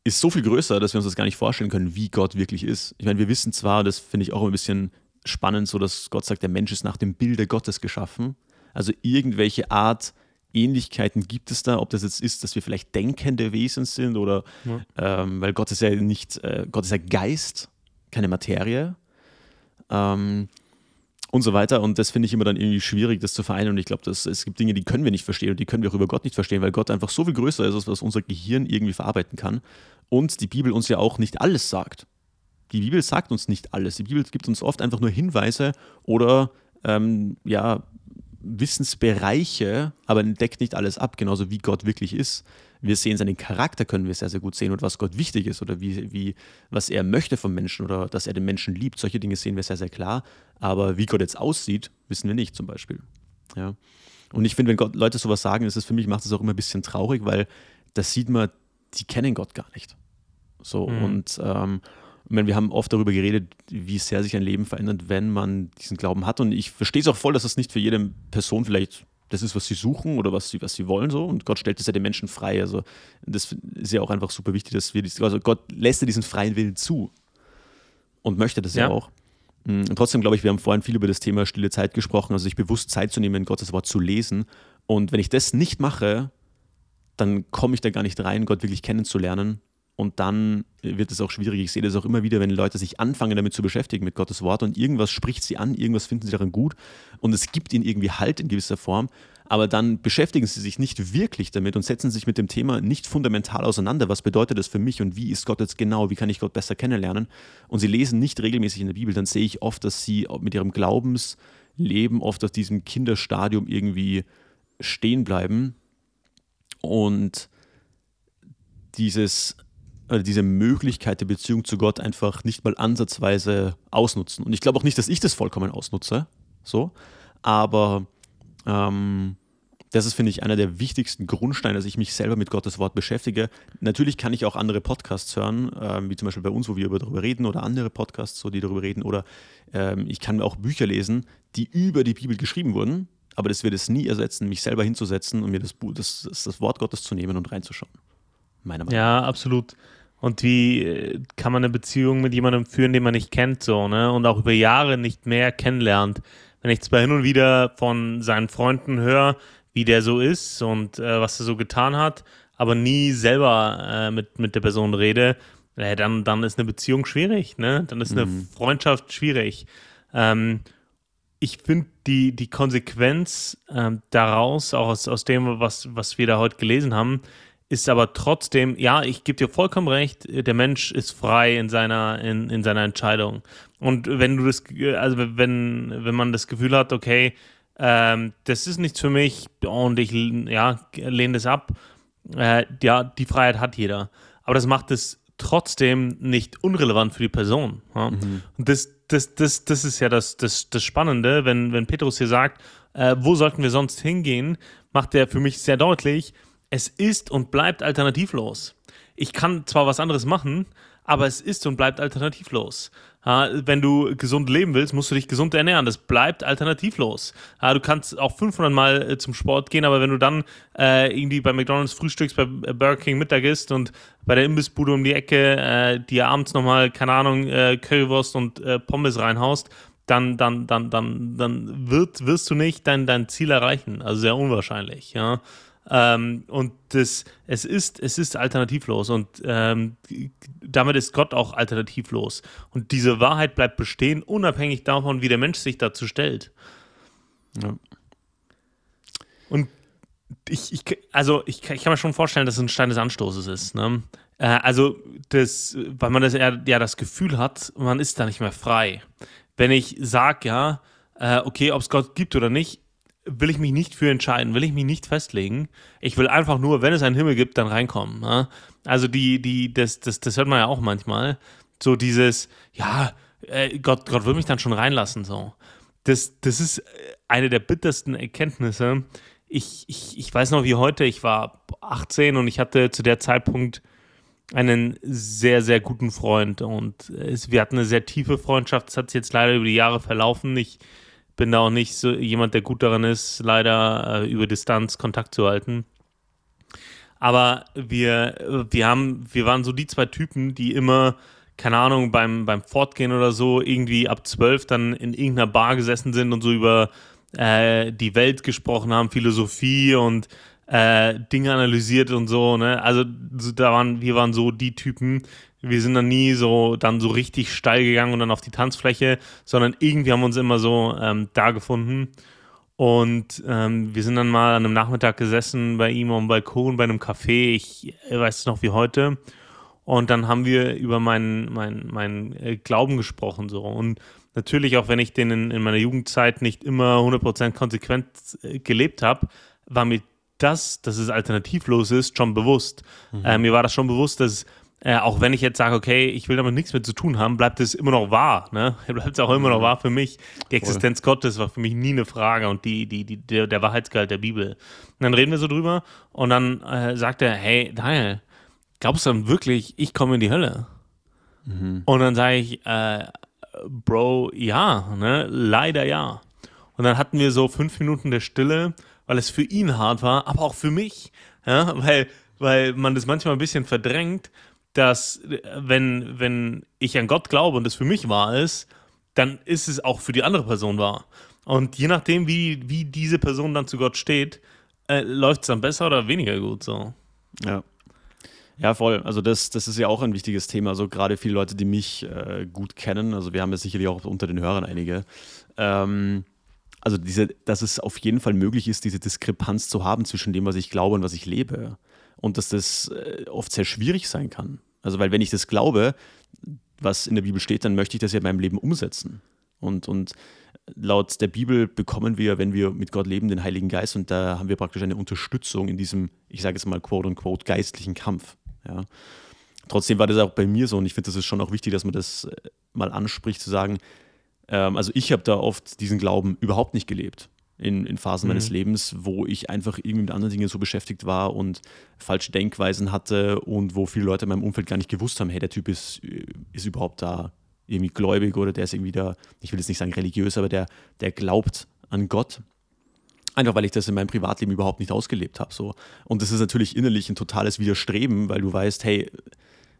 Speaker 1: ist so viel größer, dass wir uns das gar nicht vorstellen können, wie Gott wirklich ist. Ich meine, wir wissen zwar, das finde ich auch ein bisschen spannend, so dass Gott sagt, der Mensch ist nach dem Bilde Gottes geschaffen. Also irgendwelche Art Ähnlichkeiten gibt es da, ob das jetzt ist, dass wir vielleicht denkende Wesen sind oder ja. ähm, weil Gott ist ja nicht, äh, Gott ist ja Geist, keine Materie. Ähm, und so weiter. Und das finde ich immer dann irgendwie schwierig, das zu vereinen. Und ich glaube, es gibt Dinge, die können wir nicht verstehen und die können wir auch über Gott nicht verstehen, weil Gott einfach so viel größer ist, als was unser Gehirn irgendwie verarbeiten kann. Und die Bibel uns ja auch nicht alles sagt. Die Bibel sagt uns nicht alles. Die Bibel gibt uns oft einfach nur Hinweise oder ähm, ja, Wissensbereiche, aber deckt nicht alles ab, genauso wie Gott wirklich ist. Wir sehen seinen Charakter, können wir sehr, sehr gut sehen und was Gott wichtig ist oder wie, wie, was er möchte vom Menschen oder dass er den Menschen liebt. Solche Dinge sehen wir sehr, sehr klar. Aber wie Gott jetzt aussieht, wissen wir nicht zum Beispiel. Ja. Und ich finde, wenn Gott, Leute sowas sagen, ist es für mich, macht es auch immer ein bisschen traurig, weil das sieht man, die kennen Gott gar nicht. So mhm. und ähm, meine, wir haben oft darüber geredet, wie sehr sich ein Leben verändert, wenn man diesen Glauben hat. Und ich verstehe es auch voll, dass das nicht für jede Person vielleicht das ist, was sie suchen oder was sie, was sie wollen so. Und Gott stellt es ja den Menschen frei. Also das ist ja auch einfach super wichtig, dass wir, also Gott lässt ja diesen freien Willen zu und möchte das ja, ja auch. Mm, und trotzdem glaube ich, wir haben vorhin viel über das Thema stille Zeit gesprochen, also sich bewusst Zeit zu nehmen, Gottes Wort zu lesen. Und wenn ich das nicht mache, dann komme ich da gar nicht rein, Gott wirklich kennenzulernen und dann wird es auch schwierig. Ich sehe das auch immer wieder, wenn Leute sich anfangen damit zu beschäftigen mit Gottes Wort und irgendwas spricht sie an, irgendwas finden sie daran gut und es gibt ihnen irgendwie Halt in gewisser Form, aber dann beschäftigen sie sich nicht wirklich damit und setzen sich mit dem Thema nicht fundamental auseinander. Was bedeutet das für mich und wie ist Gott jetzt genau? Wie kann ich Gott besser kennenlernen? Und sie lesen nicht regelmäßig in der Bibel, dann sehe ich oft, dass sie mit ihrem Glaubensleben oft auf diesem Kinderstadium irgendwie stehen bleiben und dieses diese Möglichkeit der Beziehung zu Gott einfach nicht mal ansatzweise ausnutzen. Und ich glaube auch nicht, dass ich das vollkommen ausnutze, so, aber ähm, das ist, finde ich, einer der wichtigsten Grundsteine, dass ich mich selber mit Gottes Wort beschäftige. Natürlich kann ich auch andere Podcasts hören, ähm, wie zum Beispiel bei uns, wo wir darüber reden, oder andere Podcasts, so, die darüber reden, oder ähm, ich kann auch Bücher lesen, die über die Bibel geschrieben wurden, aber das wird es nie ersetzen, mich selber hinzusetzen und mir das, das, das Wort Gottes zu nehmen und reinzuschauen.
Speaker 2: Meiner Meinung nach. Ja, absolut. Und wie äh, kann man eine Beziehung mit jemandem führen, den man nicht kennt, so, ne? Und auch über Jahre nicht mehr kennenlernt. Wenn ich zwar hin und wieder von seinen Freunden höre, wie der so ist und äh, was er so getan hat, aber nie selber äh, mit, mit der Person rede, äh, dann, dann ist eine Beziehung schwierig, ne? Dann ist eine mhm. Freundschaft schwierig. Ähm, ich finde die, die Konsequenz ähm, daraus, auch aus, aus dem, was, was wir da heute gelesen haben, ist aber trotzdem, ja, ich gebe dir vollkommen recht, der Mensch ist frei in seiner, in, in seiner Entscheidung. Und wenn du das, also wenn, wenn man das Gefühl hat, okay, ähm, das ist nichts für mich und ich ja, lehne das ab, äh, ja, die Freiheit hat jeder. Aber das macht es trotzdem nicht unrelevant für die Person. Ja? Mhm. Und das, das, das, das ist ja das, das, das Spannende, wenn, wenn Petrus hier sagt, äh, wo sollten wir sonst hingehen, macht er für mich sehr deutlich, es ist und bleibt alternativlos. Ich kann zwar was anderes machen, aber es ist und bleibt alternativlos. Wenn du gesund leben willst, musst du dich gesund ernähren. Das bleibt alternativlos. Du kannst auch 500 Mal äh, zum Sport gehen, aber wenn du dann äh, irgendwie bei McDonalds frühstückst, bei Burger King Mittag isst und bei der Imbissbude um die Ecke äh, dir abends nochmal, keine Ahnung, äh, Currywurst und äh, Pommes reinhaust, dann, dann, dann, dann, dann wird, wirst du nicht dein, dein Ziel erreichen. Also sehr unwahrscheinlich. Ja. Ähm, und das, es, ist, es ist alternativlos und ähm, damit ist Gott auch alternativlos. Und diese Wahrheit bleibt bestehen, unabhängig davon, wie der Mensch sich dazu stellt. Ja. Und ich, ich, also ich, ich, kann mir schon vorstellen, dass es ein Stein des Anstoßes ist. Ne? Äh, also, das, weil man das ja, ja das Gefühl hat, man ist da nicht mehr frei. Wenn ich sage, ja, äh, okay, ob es Gott gibt oder nicht, will ich mich nicht für entscheiden, will ich mich nicht festlegen. Ich will einfach nur, wenn es einen Himmel gibt, dann reinkommen. Ne? Also die, die, das, das, das hört man ja auch manchmal. So dieses, ja, äh, Gott, Gott will mich dann schon reinlassen. So. Das, das ist eine der bittersten Erkenntnisse. Ich, ich, ich weiß noch wie heute, ich war 18 und ich hatte zu der Zeitpunkt einen sehr, sehr guten Freund und es, wir hatten eine sehr tiefe Freundschaft. Das hat sich jetzt leider über die Jahre verlaufen. Ich bin da auch nicht so jemand, der gut daran ist, leider äh, über Distanz Kontakt zu halten. Aber wir, wir haben, wir waren so die zwei Typen, die immer, keine Ahnung, beim, beim Fortgehen oder so, irgendwie ab zwölf dann in irgendeiner Bar gesessen sind und so über äh, die Welt gesprochen haben, Philosophie und äh, Dinge analysiert und so, ne? Also da waren, wir waren so die Typen, wir sind dann nie so dann so richtig steil gegangen und dann auf die Tanzfläche, sondern irgendwie haben wir uns immer so ähm, da gefunden. Und ähm, wir sind dann mal an einem Nachmittag gesessen bei ihm am Balkon bei einem Café, ich weiß es noch wie heute. Und dann haben wir über meinen, meinen, meinen äh, Glauben gesprochen. So. Und natürlich, auch wenn ich den in, in meiner Jugendzeit nicht immer 100% konsequent äh, gelebt habe, war mir das, dass es alternativlos ist, schon bewusst. Mhm. Äh, mir war das schon bewusst, dass äh, auch wenn ich jetzt sage, okay, ich will damit nichts mehr zu tun haben, bleibt es immer noch wahr. Ne? Bleibt es auch immer noch mhm. wahr für mich. Die Existenz Voll. Gottes war für mich nie eine Frage und die, die, die, der, der Wahrheitsgehalt der Bibel. Und dann reden wir so drüber und dann äh, sagt er, hey, Daniel, glaubst du dann wirklich, ich komme in die Hölle? Mhm. Und dann sage ich, äh, Bro, ja, ne? leider ja. Und dann hatten wir so fünf Minuten der Stille, weil es für ihn hart war, aber auch für mich, ja? weil, weil man das manchmal ein bisschen verdrängt dass wenn, wenn ich an Gott glaube und es für mich wahr ist, dann ist es auch für die andere Person wahr. Und je nachdem, wie, wie diese Person dann zu Gott steht, äh, läuft es dann besser oder weniger gut so.
Speaker 1: Ja. Ja, voll. Also das, das ist ja auch ein wichtiges Thema. Also gerade viele Leute, die mich äh, gut kennen, also wir haben ja sicherlich auch unter den Hörern einige. Ähm, also diese, dass es auf jeden Fall möglich ist, diese Diskrepanz zu haben zwischen dem, was ich glaube und was ich lebe. Und dass das äh, oft sehr schwierig sein kann. Also weil wenn ich das glaube, was in der Bibel steht, dann möchte ich das ja in meinem Leben umsetzen. Und, und laut der Bibel bekommen wir, wenn wir mit Gott leben, den Heiligen Geist und da haben wir praktisch eine Unterstützung in diesem, ich sage jetzt mal, quote unquote, geistlichen Kampf. Ja. Trotzdem war das auch bei mir so und ich finde, das ist schon auch wichtig, dass man das äh, mal anspricht, zu sagen, ähm, also ich habe da oft diesen Glauben überhaupt nicht gelebt. In, in Phasen mhm. meines Lebens, wo ich einfach irgendwie mit anderen Dingen so beschäftigt war und falsche Denkweisen hatte und wo viele Leute in meinem Umfeld gar nicht gewusst haben, hey, der Typ ist, äh, ist überhaupt da irgendwie gläubig oder der ist irgendwie da, ich will jetzt nicht sagen religiös, aber der, der glaubt an Gott. Einfach weil ich das in meinem Privatleben überhaupt nicht ausgelebt habe. So. Und das ist natürlich innerlich ein totales Widerstreben, weil du weißt, hey,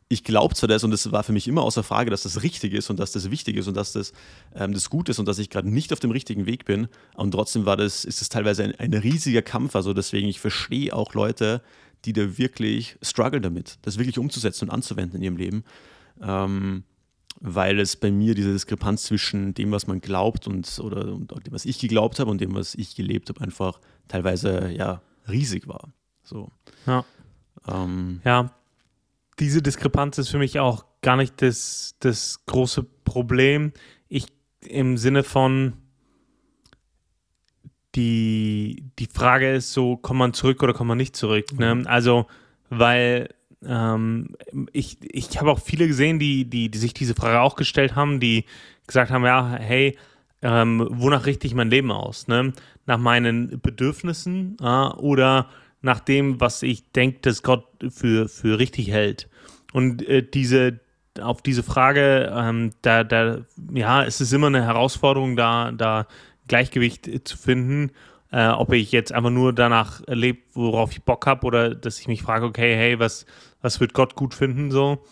Speaker 1: ich glaube zwar das und es war für mich immer außer Frage, dass das richtig ist und dass das wichtig ist und dass das ähm, das gut ist und dass ich gerade nicht auf dem richtigen Weg bin. Und trotzdem war das, ist es teilweise ein, ein riesiger Kampf. Also deswegen, ich verstehe auch Leute, die da wirklich strugglen damit, das wirklich umzusetzen und anzuwenden in ihrem Leben. Ähm, weil es bei mir diese Diskrepanz zwischen dem, was man glaubt und oder und dem, was ich geglaubt habe und dem, was ich gelebt habe, einfach teilweise ja riesig war. So.
Speaker 2: Ja. Ähm, ja, diese Diskrepanz ist für mich auch gar nicht das, das große Problem. Ich im Sinne von die, die Frage ist so, kommt man zurück oder kommt man nicht zurück? Ne? Mhm. Also, weil ähm, ich, ich habe auch viele gesehen, die, die, die sich diese Frage auch gestellt haben, die gesagt haben, ja, hey, ähm, wonach richte ich mein Leben aus? Ne? Nach meinen Bedürfnissen äh, oder nach dem, was ich denke, dass Gott für, für richtig hält. Und äh, diese, auf diese Frage, ähm, da, da, ja, es ist immer eine Herausforderung, da, da Gleichgewicht zu finden äh, ob ich jetzt einfach nur danach lebe, worauf ich Bock habe, oder dass ich mich frage, okay, hey, was, was wird Gott gut finden so?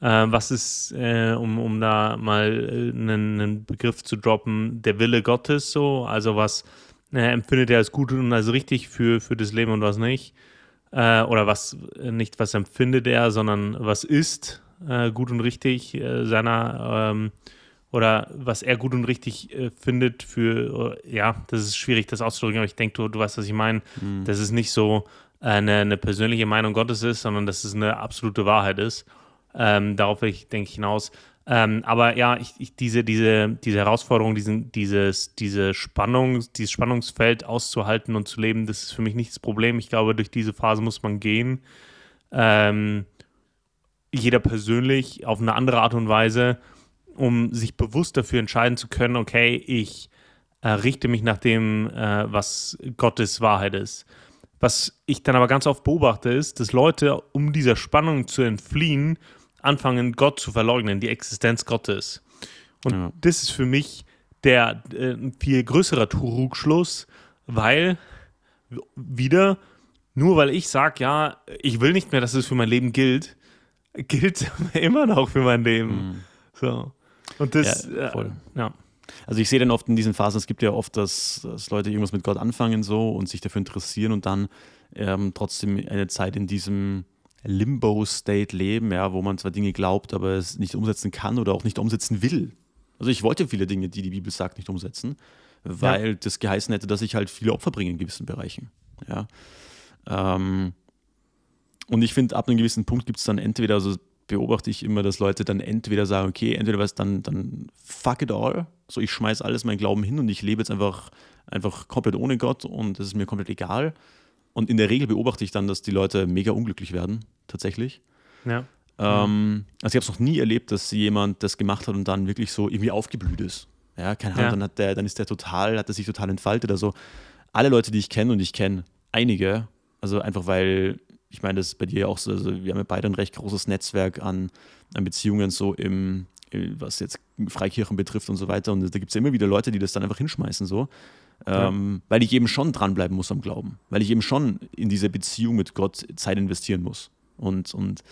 Speaker 2: Äh, was ist, äh, um, um da mal äh, einen, einen, Begriff zu droppen, der Wille Gottes so? Also was äh, empfindet er als gut und als richtig für, für das Leben und was nicht? Äh, oder was nicht, was empfindet er, sondern was ist gut und richtig seiner ähm, oder was er gut und richtig äh, findet für, äh, ja, das ist schwierig, das auszudrücken, aber ich denke, du, du weißt, was ich meine. Mhm. Dass es nicht so äh, eine, eine, persönliche Meinung Gottes ist, sondern dass es eine absolute Wahrheit ist. Ähm, darauf will ich, denke ich, hinaus. Ähm, aber ja, ich, ich, diese, diese, diese Herausforderung, diesen, dieses, diese Spannung, dieses Spannungsfeld auszuhalten und zu leben, das ist für mich nicht das Problem. Ich glaube, durch diese Phase muss man gehen. Ähm, jeder persönlich auf eine andere Art und Weise um sich bewusst dafür entscheiden zu können, okay, ich äh, richte mich nach dem, äh, was Gottes Wahrheit ist. Was ich dann aber ganz oft beobachte, ist, dass Leute, um dieser Spannung zu entfliehen, anfangen, Gott zu verleugnen, die Existenz Gottes. Und ja. das ist für mich der äh, viel größere Trugschluss, weil wieder, nur weil ich sage, ja, ich will nicht mehr, dass es für mein Leben gilt, gilt immer noch für mein Leben. Mhm. So. Und das, ja, voll. Äh, ja.
Speaker 1: Also ich sehe dann oft in diesen Phasen, es gibt ja oft, dass, dass Leute irgendwas mit Gott anfangen so und sich dafür interessieren und dann ähm, trotzdem eine Zeit in diesem Limbo-State leben, ja, wo man zwar Dinge glaubt, aber es nicht umsetzen kann oder auch nicht umsetzen will. Also ich wollte viele Dinge, die die Bibel sagt, nicht umsetzen, weil ja. das geheißen hätte, dass ich halt viele Opfer bringe in gewissen Bereichen. Ja. Ähm, und ich finde, ab einem gewissen Punkt gibt es dann entweder, also beobachte ich immer, dass Leute dann entweder sagen, okay, entweder was dann, dann fuck it all, so ich schmeiß alles mein Glauben hin und ich lebe jetzt einfach, einfach komplett ohne Gott und es ist mir komplett egal. Und in der Regel beobachte ich dann, dass die Leute mega unglücklich werden, tatsächlich.
Speaker 2: Ja.
Speaker 1: Ähm, also ich habe es noch nie erlebt, dass jemand das gemacht hat und dann wirklich so irgendwie aufgeblüht ist. Ja, keine Ahnung, ja. dann, hat der, dann ist der total, hat er sich total entfaltet. Also alle Leute, die ich kenne und ich kenne einige, also einfach weil ich meine, das ist bei dir ja auch so, also wir haben ja beide ein recht großes Netzwerk an, an Beziehungen, so im, was jetzt Freikirchen betrifft und so weiter. Und da gibt es ja immer wieder Leute, die das dann einfach hinschmeißen, so. Ähm, ja. Weil ich eben schon dranbleiben muss am Glauben. Weil ich eben schon in diese Beziehung mit Gott Zeit investieren muss. Und, und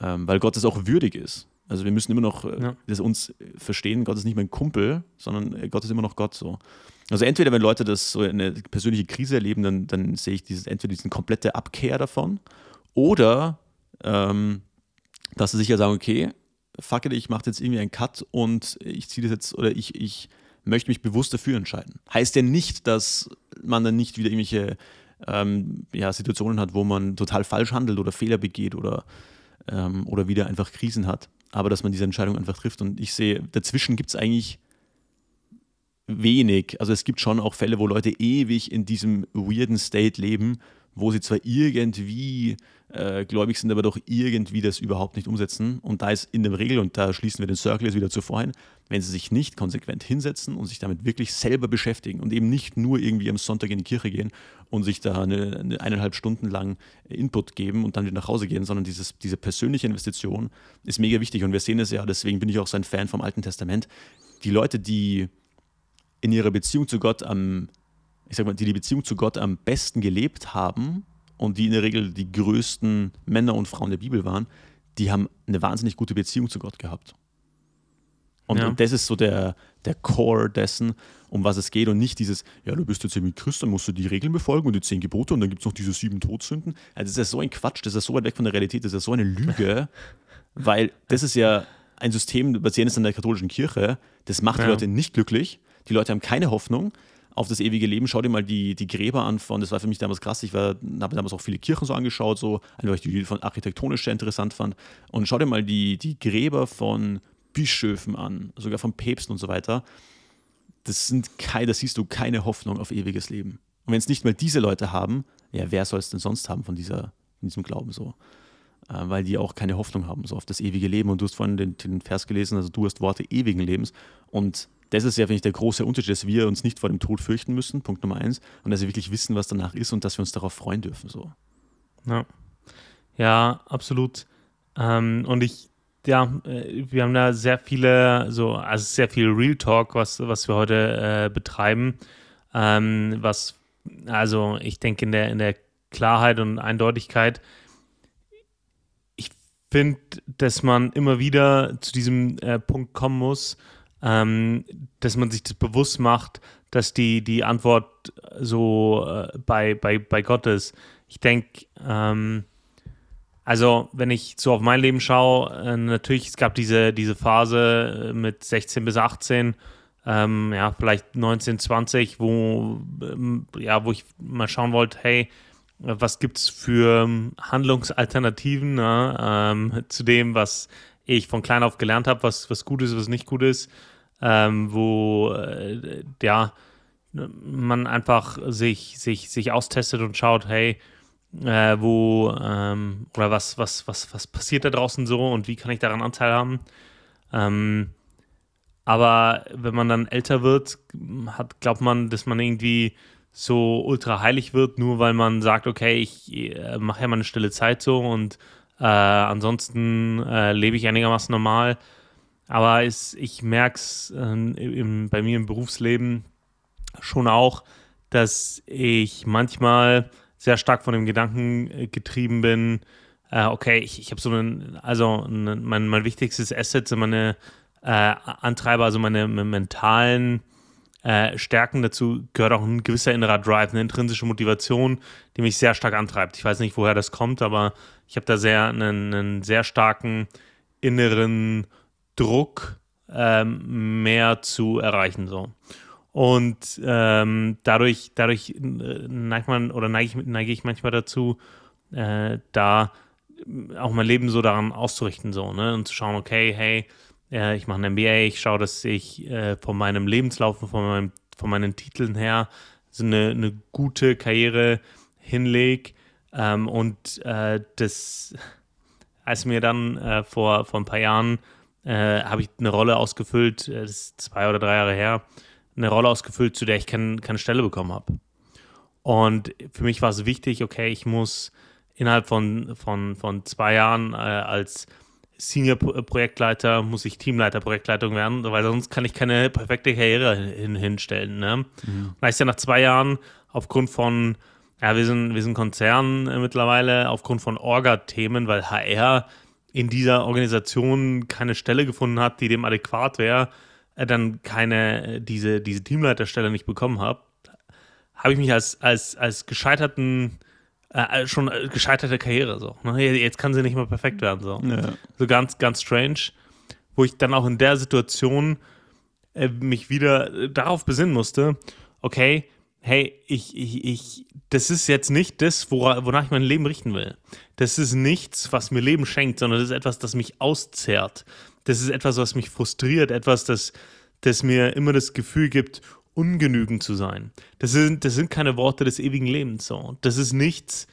Speaker 1: ähm, weil Gott es auch würdig ist. Also wir müssen immer noch äh, ja. das uns verstehen, Gott ist nicht mein Kumpel, sondern äh, Gott ist immer noch Gott so. Also entweder wenn Leute das so eine persönliche Krise erleben, dann, dann sehe ich dieses, entweder diesen komplette Abkehr davon oder ähm, dass sie sich ja sagen, okay, fuck it, ich mache jetzt irgendwie einen Cut und ich ziehe das jetzt oder ich, ich möchte mich bewusst dafür entscheiden. Heißt ja nicht, dass man dann nicht wieder irgendwelche ähm, ja, Situationen hat, wo man total falsch handelt oder Fehler begeht oder, ähm, oder wieder einfach Krisen hat, aber dass man diese Entscheidung einfach trifft. Und ich sehe, dazwischen gibt es eigentlich wenig. Also es gibt schon auch Fälle, wo Leute ewig in diesem weirden State leben, wo sie zwar irgendwie äh, gläubig sind, aber doch irgendwie das überhaupt nicht umsetzen. Und da ist in der Regel, und da schließen wir den Circle jetzt wieder zuvor hin, wenn sie sich nicht konsequent hinsetzen und sich damit wirklich selber beschäftigen und eben nicht nur irgendwie am Sonntag in die Kirche gehen und sich da eine, eine eineinhalb Stunden lang Input geben und dann wieder nach Hause gehen, sondern dieses, diese persönliche Investition ist mega wichtig. Und wir sehen es ja, deswegen bin ich auch so ein Fan vom Alten Testament. Die Leute, die in ihrer Beziehung zu Gott am, ich sag mal, die die Beziehung zu Gott am besten gelebt haben und die in der Regel die größten Männer und Frauen der Bibel waren, die haben eine wahnsinnig gute Beziehung zu Gott gehabt. Und, ja. und, das ist so der, der Core dessen, um was es geht und nicht dieses, ja, du bist jetzt irgendwie Christ, dann musst du die Regeln befolgen und die zehn Gebote und dann gibt es noch diese sieben Todsünden. Also das ist so ein Quatsch, das ist so weit weg von der Realität, das ist so eine Lüge, weil das ist ja ein System, basierend an der katholischen Kirche, das macht die Leute nicht glücklich, die Leute haben keine Hoffnung auf das ewige Leben. Schau dir mal die, die Gräber an von, das war für mich damals krass, ich habe damals auch viele Kirchen so angeschaut, so, weil ich die von architektonisch sehr interessant fand. Und schau dir mal die, die Gräber von Bischöfen an, sogar von Päpsten und so weiter. Das sind keine, da siehst du keine Hoffnung auf ewiges Leben. Und wenn es nicht mal diese Leute haben, ja, wer soll es denn sonst haben von, dieser, von diesem Glauben so? Äh, weil die auch keine Hoffnung haben, so auf das ewige Leben. Und du hast vorhin den, den Vers gelesen, also du hast Worte ewigen Lebens. Und das ist ja, finde ich, der große Unterschied, dass wir uns nicht vor dem Tod fürchten müssen, Punkt Nummer eins, und dass wir wirklich wissen, was danach ist und dass wir uns darauf freuen dürfen. So.
Speaker 2: Ja, ja absolut. Ähm, und ich, ja, äh, wir haben da sehr viele, so, also sehr viel Real Talk, was, was wir heute äh, betreiben. Ähm, was, also ich denke, in der, in der Klarheit und Eindeutigkeit, ich finde, dass man immer wieder zu diesem äh, Punkt kommen muss, ähm, dass man sich das bewusst macht, dass die, die Antwort so äh, bei, bei, bei Gott ist. Ich denke, ähm, also wenn ich so auf mein Leben schaue, äh, natürlich, es gab diese, diese Phase äh, mit 16 bis 18, ähm, ja, vielleicht 19, 20, wo, ähm, ja, wo ich mal schauen wollte, hey, was gibt es für ähm, Handlungsalternativen ne, ähm, zu dem, was ich von klein auf gelernt habe, was, was gut ist, was nicht gut ist, ähm, wo äh, ja man einfach sich, sich, sich austestet und schaut, hey, äh, wo ähm, oder was, was, was, was passiert da draußen so und wie kann ich daran Anteil haben. Ähm, aber wenn man dann älter wird, hat, glaubt man, dass man irgendwie so ultra heilig wird, nur weil man sagt, okay, ich äh, mache ja mal eine stille Zeit so und äh, ansonsten äh, lebe ich einigermaßen normal. Aber es, ich merke es äh, bei mir im Berufsleben schon auch, dass ich manchmal sehr stark von dem Gedanken äh, getrieben bin, äh, okay, ich, ich habe so einen, also einen, mein, mein wichtigstes Asset sind meine äh, Antreiber, also meine, meine mentalen äh, Stärken. Dazu gehört auch ein gewisser innerer Drive, eine intrinsische Motivation, die mich sehr stark antreibt. Ich weiß nicht, woher das kommt, aber ich habe da sehr einen, einen, sehr starken inneren Druck ähm, mehr zu erreichen. So. Und ähm, dadurch, dadurch äh, neigt man oder neige ich, neige ich manchmal dazu, äh, da auch mein Leben so daran auszurichten, so, ne? Und zu schauen, okay, hey, äh, ich mache ein MBA, ich schaue, dass ich äh, von meinem Lebenslauf, von, meinem, von meinen Titeln her so eine, eine gute Karriere hinlege. Ähm, und äh, das, als mir dann äh, vor, vor ein paar Jahren äh, habe ich eine Rolle ausgefüllt, äh, das ist zwei oder drei Jahre her, eine Rolle ausgefüllt, zu der ich kein, keine Stelle bekommen habe. Und für mich war es wichtig, okay, ich muss innerhalb von, von, von zwei Jahren äh, als Senior-Projektleiter, muss ich Teamleiter-Projektleitung werden, weil sonst kann ich keine perfekte Karriere hin, hinstellen. Ne? Mhm. Und als ja nach zwei Jahren aufgrund von, ja, wir sind, wir sind Konzern äh, mittlerweile, aufgrund von Orga-Themen, weil HR in dieser Organisation keine Stelle gefunden hat, die dem adäquat wäre, äh, dann keine, äh, diese, diese Teamleiterstelle nicht bekommen habe, habe ich mich als, als, als gescheiterten äh, schon äh, gescheiterte Karriere so. Ne? Jetzt kann sie nicht mehr perfekt werden so. Ja. So ganz, ganz strange, wo ich dann auch in der Situation äh, mich wieder äh, darauf besinnen musste, okay, hey, ich, ich, ich, das ist jetzt nicht das, wora, wonach ich mein Leben richten will. Das ist nichts, was mir Leben schenkt, sondern das ist etwas, das mich auszehrt. Das ist etwas, was mich frustriert, etwas, das, das mir immer das Gefühl gibt, ungenügend zu sein. Das sind, das sind keine Worte des ewigen Lebens. So. Das ist nichts,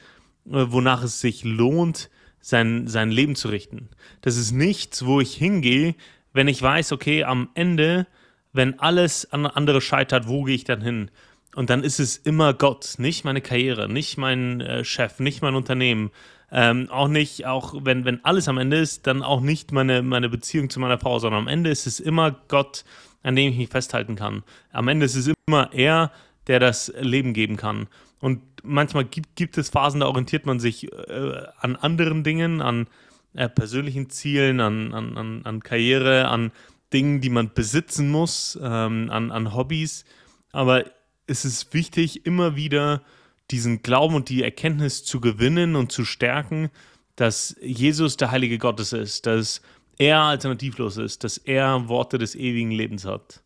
Speaker 2: äh, wonach es sich lohnt, sein, sein Leben zu richten. Das ist nichts, wo ich hingehe, wenn ich weiß, okay, am Ende, wenn alles an andere scheitert, wo gehe ich dann hin? Und dann ist es immer Gott, nicht meine Karriere, nicht mein äh, Chef, nicht mein Unternehmen. Ähm, auch nicht, auch wenn, wenn alles am Ende ist, dann auch nicht meine, meine Beziehung zu meiner Frau, sondern am Ende ist es immer Gott, an dem ich mich festhalten kann. Am Ende ist es immer er, der das Leben geben kann. Und manchmal gibt, gibt es Phasen, da orientiert man sich äh, an anderen Dingen, an äh, persönlichen Zielen, an, an, an, an, Karriere, an Dingen, die man besitzen muss, ähm, an, an Hobbys. Aber es ist wichtig, immer wieder diesen Glauben und die Erkenntnis zu gewinnen und zu stärken, dass Jesus der Heilige Gottes ist, dass er alternativlos ist, dass er Worte des ewigen Lebens hat.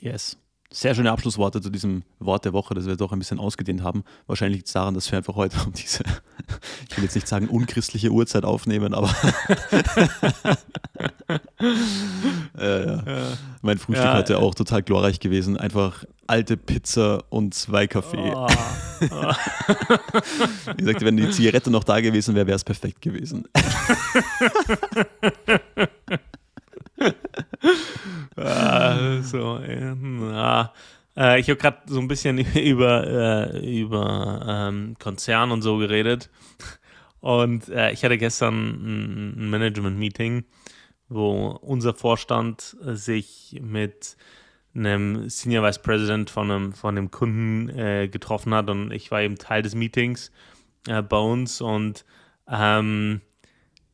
Speaker 1: Yes. Sehr schöne Abschlussworte zu diesem Wort der Woche, das wir doch ein bisschen ausgedehnt haben. Wahrscheinlich liegt es daran, dass wir einfach heute um diese, ich will jetzt nicht sagen unchristliche Uhrzeit aufnehmen, aber äh, ja. Ja. mein Frühstück ja. heute auch total glorreich gewesen. Einfach alte Pizza und zwei Kaffee. Oh. ich sagte, wenn die Zigarette noch da gewesen wäre, wäre es perfekt gewesen.
Speaker 2: ah, so, ja. Äh, ich habe gerade so ein bisschen über, äh, über ähm, Konzern und so geredet. Und äh, ich hatte gestern ein, Management-Meeting, wo unser Vorstand sich mit einem Senior Vice President von einem, von einem Kunden getroffen hat und ich war eben Teil des Meetings bei uns und ähm,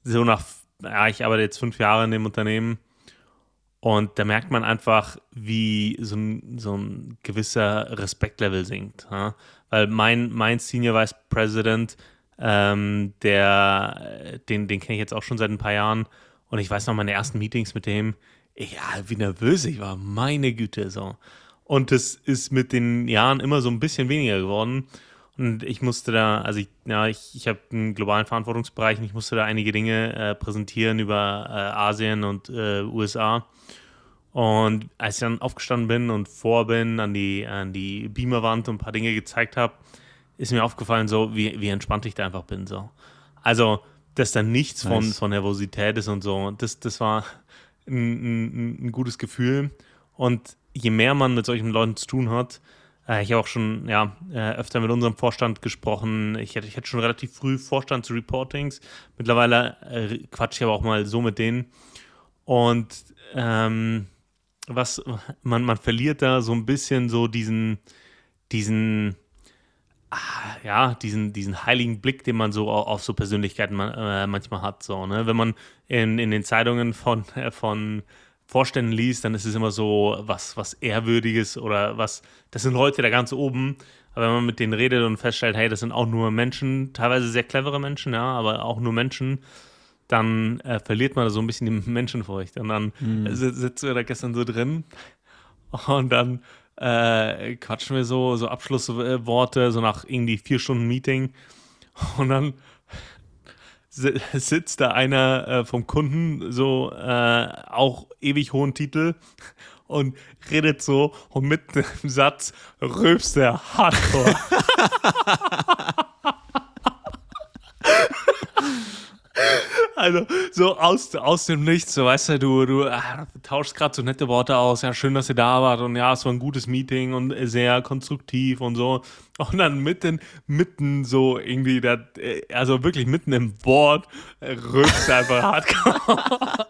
Speaker 2: so nach, ja, ich arbeite jetzt fünf Jahre in dem Unternehmen und da merkt man einfach, wie so ein, so ein gewisser Respektlevel sinkt. Ja? Weil mein, mein Senior Vice President, ähm, der, den, den kenne ich jetzt auch schon seit ein paar Jahren. Und ich weiß noch, meine ersten Meetings mit dem, ja, wie nervös ich war, meine Güte, so. Und es ist mit den Jahren immer so ein bisschen weniger geworden. Und ich musste da, also ich, ja, ich, ich habe einen globalen Verantwortungsbereich und ich musste da einige Dinge äh, präsentieren über äh, Asien und äh, USA. Und als ich dann aufgestanden bin und vor bin, an die, an die Beamerwand und ein paar Dinge gezeigt habe, ist mir aufgefallen, so wie, wie entspannt ich da einfach bin. So. Also, dass da nichts nice. von, von Nervosität ist und so. Das, das war ein, ein, ein gutes Gefühl. Und je mehr man mit solchen Leuten zu tun hat, ich habe auch schon ja, äh, öfter mit unserem Vorstand gesprochen. Ich hatte, ich schon relativ früh Vorstandsreportings. Mittlerweile äh, quatsche ich aber auch mal so mit denen. Und ähm, was man, man verliert da so ein bisschen so diesen, diesen, ah, ja, diesen, diesen heiligen Blick, den man so auf so Persönlichkeiten man, äh, manchmal hat. So, ne? Wenn man in, in den Zeitungen von, äh, von Vorständen liest, dann ist es immer so was, was Ehrwürdiges oder was, das sind Leute da ganz oben. Aber wenn man mit denen redet und feststellt, hey, das sind auch nur Menschen, teilweise sehr clevere Menschen, ja, aber auch nur Menschen, dann äh, verliert man so ein bisschen die Menschenfurcht. Und dann mhm. äh, sitzen wir da gestern so drin und dann äh, quatschen wir so, so Abschlussworte, so nach irgendwie vier Stunden Meeting. Und dann sitzt da einer äh, vom Kunden, so äh, auch ewig hohen Titel und redet so und mit dem Satz rülpst der Hardcore. Also so aus, aus dem Nichts, so weißt du, du, du ah, tauschst gerade so nette Worte aus, ja, schön, dass ihr da wart und ja, es war ein gutes Meeting und sehr konstruktiv und so. Und dann mitten, mitten so irgendwie, da, äh, also wirklich mitten im Wort, äh, rülpst einfach hardcore.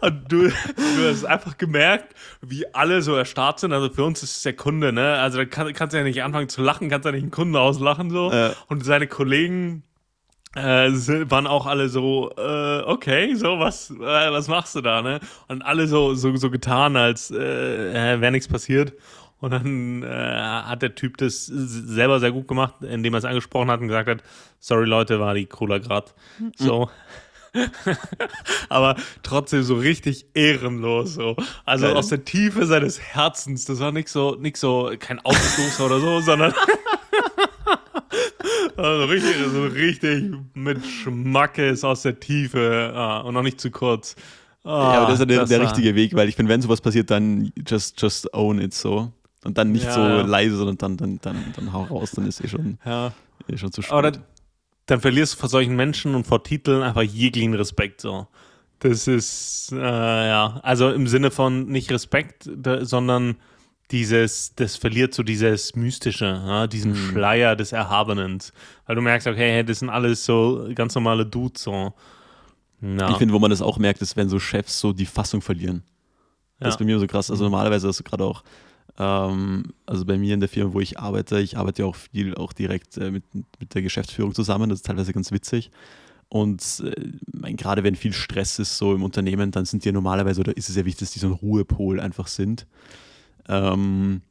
Speaker 2: Und du, du hast einfach gemerkt, wie alle so erstarrt sind. Also für uns ist es der Kunde, ne? Also da kann, kannst du ja nicht anfangen zu lachen, kannst ja nicht einen Kunden auslachen so. Ja. Und seine Kollegen äh, waren auch alle so, äh, okay, so, was, äh, was machst du da, ne? Und alle so, so, so getan, als äh, wäre nichts passiert. Und dann äh, hat der Typ das selber sehr gut gemacht, indem er es angesprochen hat und gesagt hat, sorry Leute, war die Cola grad. So. Aber trotzdem so richtig ehrenlos. So. Also Geil. aus der Tiefe seines Herzens. Das war nicht so, nicht so kein Ausstoßer oder so, sondern also richtig, so richtig mit Schmackes aus der Tiefe ah, und noch nicht zu kurz.
Speaker 1: Ah, ja, aber das ist ja der, der richtige Weg, weil ich finde, wenn sowas passiert, dann just, just own it so. Und dann nicht ja, so ja. leise, sondern dann, dann, dann, dann hau raus, dann ist eh schon,
Speaker 2: ja.
Speaker 1: eh schon zu spät.
Speaker 2: Aber dann, dann, verlierst du vor solchen Menschen und vor Titeln einfach jeglichen Respekt so. Das ist, äh, ja, also im Sinne von nicht Respekt, sondern dieses, das verliert so dieses Mystische, ja, diesen mhm. Schleier des Erhabenen. Weil du merkst, okay, hey, das sind alles so ganz normale Dudes so.
Speaker 1: Ja. Ich finde, wo man das auch merkt, ist, wenn so Chefs so die Fassung verlieren. Das ja. ist bei mir so krass. Also normalerweise hast du gerade auch, ähm, also bei mir in der Firma, wo ich arbeite, ich arbeite ja auch viel auch direkt äh, mit, mit der Geschäftsführung zusammen. Das ist teilweise ganz witzig. Und äh, gerade wenn viel Stress ist so im Unternehmen, dann sind die ja normalerweise, oder ist es ja wichtig, dass die so ein Ruhepol einfach sind. Ähm,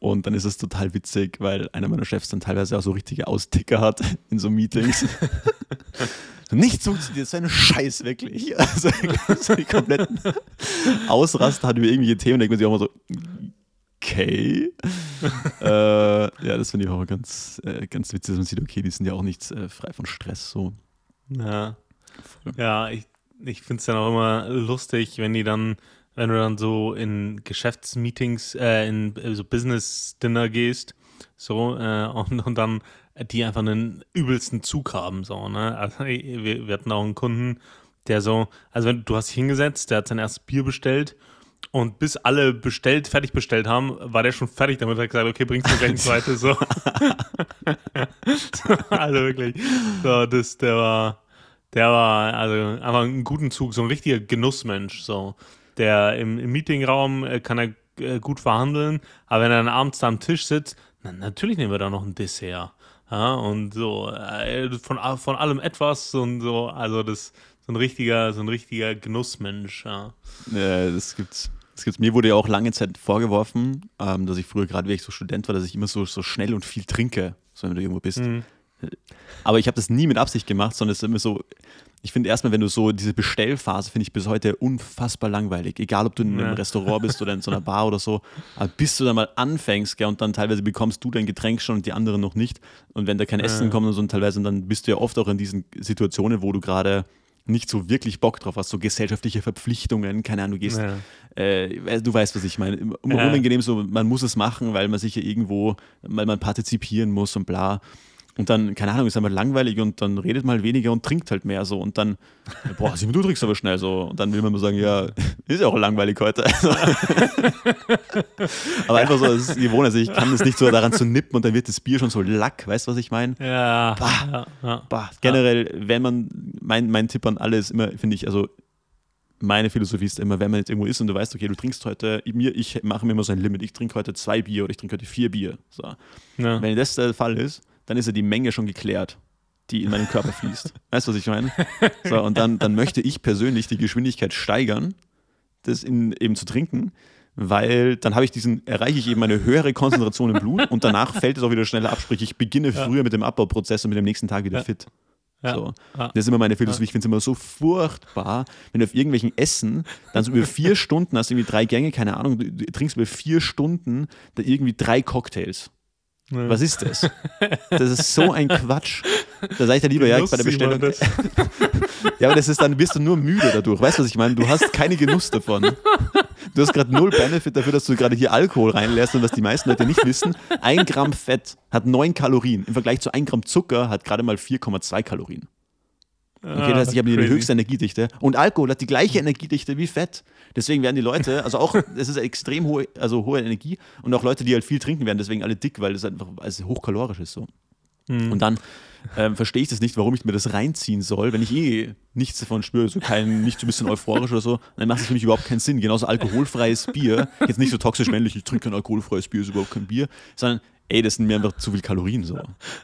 Speaker 1: und dann ist es total witzig, weil einer meiner Chefs dann teilweise auch so richtige Austicker hat in so Meetings. Nichts funktioniert, so ein Scheiß wirklich. Also so die kompletten Ausrast hat über irgendwelche Themen, denkt man sich auch mal so, okay. äh, ja, das finde ich auch ganz, äh, ganz witzig, dass man sieht, okay, die sind ja auch nicht äh, frei von Stress so.
Speaker 2: Ja, ja ich, ich finde es dann auch immer lustig, wenn die dann, wenn du dann so in Geschäftsmeetings, äh, in äh, so Business-Dinner gehst, so, äh, und, und dann die einfach einen übelsten Zug haben. So, ne? Also, wir, wir hatten auch einen Kunden, der so, also wenn du hast dich hingesetzt, der hat sein erstes Bier bestellt und bis alle bestellt, fertig bestellt haben, war der schon fertig damit, hat gesagt, okay, bringst du gleich ein zweites. So. also wirklich, so, das, der war, der war also einfach einen guten Zug, so ein richtiger Genussmensch. So. Der im, im Meetingraum äh, kann er äh, gut verhandeln, aber wenn er dann abends da am Tisch sitzt, na, natürlich nehmen wir da noch ein Dessert. Ja, und so äh, von, von allem etwas und so, also das so ein richtiger, so ein richtiger Genussmensch, ja.
Speaker 1: ja das gibt's. Das gibt's. Mir wurde ja auch lange Zeit vorgeworfen, ähm, dass ich früher, gerade wie ich so Student war, dass ich immer so, so schnell und viel trinke, so wenn du irgendwo bist. Mhm. Aber ich habe das nie mit Absicht gemacht, sondern es ist immer so, ich finde erstmal, wenn du so diese Bestellphase, finde ich bis heute unfassbar langweilig. Egal, ob du in einem ja. Restaurant bist oder in so einer Bar oder so. Aber bis du dann mal anfängst, gell, und dann teilweise bekommst du dein Getränk schon und die anderen noch nicht. Und wenn da kein Essen ja. kommt und so, und teilweise, dann bist du ja oft auch in diesen Situationen, wo du gerade nicht so wirklich Bock drauf hast, so gesellschaftliche Verpflichtungen, keine Ahnung, du gehst, ja. äh, du weißt, was ich meine. Ja. unangenehm so, man muss es machen, weil man sich ja irgendwo, weil man partizipieren muss und bla. Und dann, keine Ahnung, ist einfach langweilig und dann redet mal weniger und trinkt halt mehr so. Und dann, boah, Simon, du trinkst aber schnell so. Und dann will man nur sagen, ja, ist ja auch langweilig heute. aber einfach so, das ist gewohnt. Also ich kann es nicht so daran zu nippen und dann wird das Bier schon so lack, weißt du, was ich meine?
Speaker 2: Ja.
Speaker 1: Bah, ja. Bah. Generell, wenn man, mein, mein Tipp an alle ist immer, finde ich, also meine Philosophie ist immer, wenn man jetzt irgendwo ist und du weißt, okay, du trinkst heute, mir, ich mache mir immer so ein Limit, ich trinke heute zwei Bier oder ich trinke heute vier Bier. So. Ja. Wenn das der Fall ist, dann ist ja die Menge schon geklärt, die in meinen Körper fließt. Weißt du, was ich meine? So, und dann, dann möchte ich persönlich die Geschwindigkeit steigern, das in, eben zu trinken, weil dann habe ich diesen, erreiche ich eben eine höhere Konzentration im Blut und danach fällt es auch wieder schneller ab. Sprich, ich beginne ja. früher mit dem Abbauprozess und mit dem nächsten Tag wieder ja. fit. Ja. So. Ja. Das ist immer meine Philosophie. Ich finde es immer so furchtbar, wenn du auf irgendwelchen Essen dann so über vier Stunden hast, irgendwie drei Gänge, keine Ahnung, du, du trinkst über vier Stunden da irgendwie drei Cocktails. Nee. Was ist das? Das ist so ein Quatsch. Da sage ich dir lieber, Genuss, ja, bei der Bestellung. ja, aber das ist dann, bist du nur müde dadurch. Weißt du, was ich meine? Du hast keine Genuss davon. Du hast gerade null Benefit dafür, dass du gerade hier Alkohol reinlässt und was die meisten Leute nicht wissen. Ein Gramm Fett hat neun Kalorien. Im Vergleich zu ein Gramm Zucker hat gerade mal 4,2 Kalorien. Okay, das heißt, ich habe die höchste Energiedichte. Und Alkohol hat die gleiche Energiedichte wie Fett. Deswegen werden die Leute, also auch, es ist extrem hohe, also hohe Energie und auch Leute, die halt viel trinken, werden deswegen alle dick, weil es einfach also hochkalorisch ist so. Mhm. Und dann ähm, verstehe ich das nicht, warum ich mir das reinziehen soll, wenn ich eh nichts davon spüre, so kein, nicht so ein bisschen euphorisch oder so, dann macht es für mich überhaupt keinen Sinn. Genauso alkoholfreies Bier, jetzt nicht so toxisch männlich, ich trinke kein alkoholfreies Bier, ist überhaupt kein Bier, sondern ey, das sind mir einfach zu viel Kalorien so.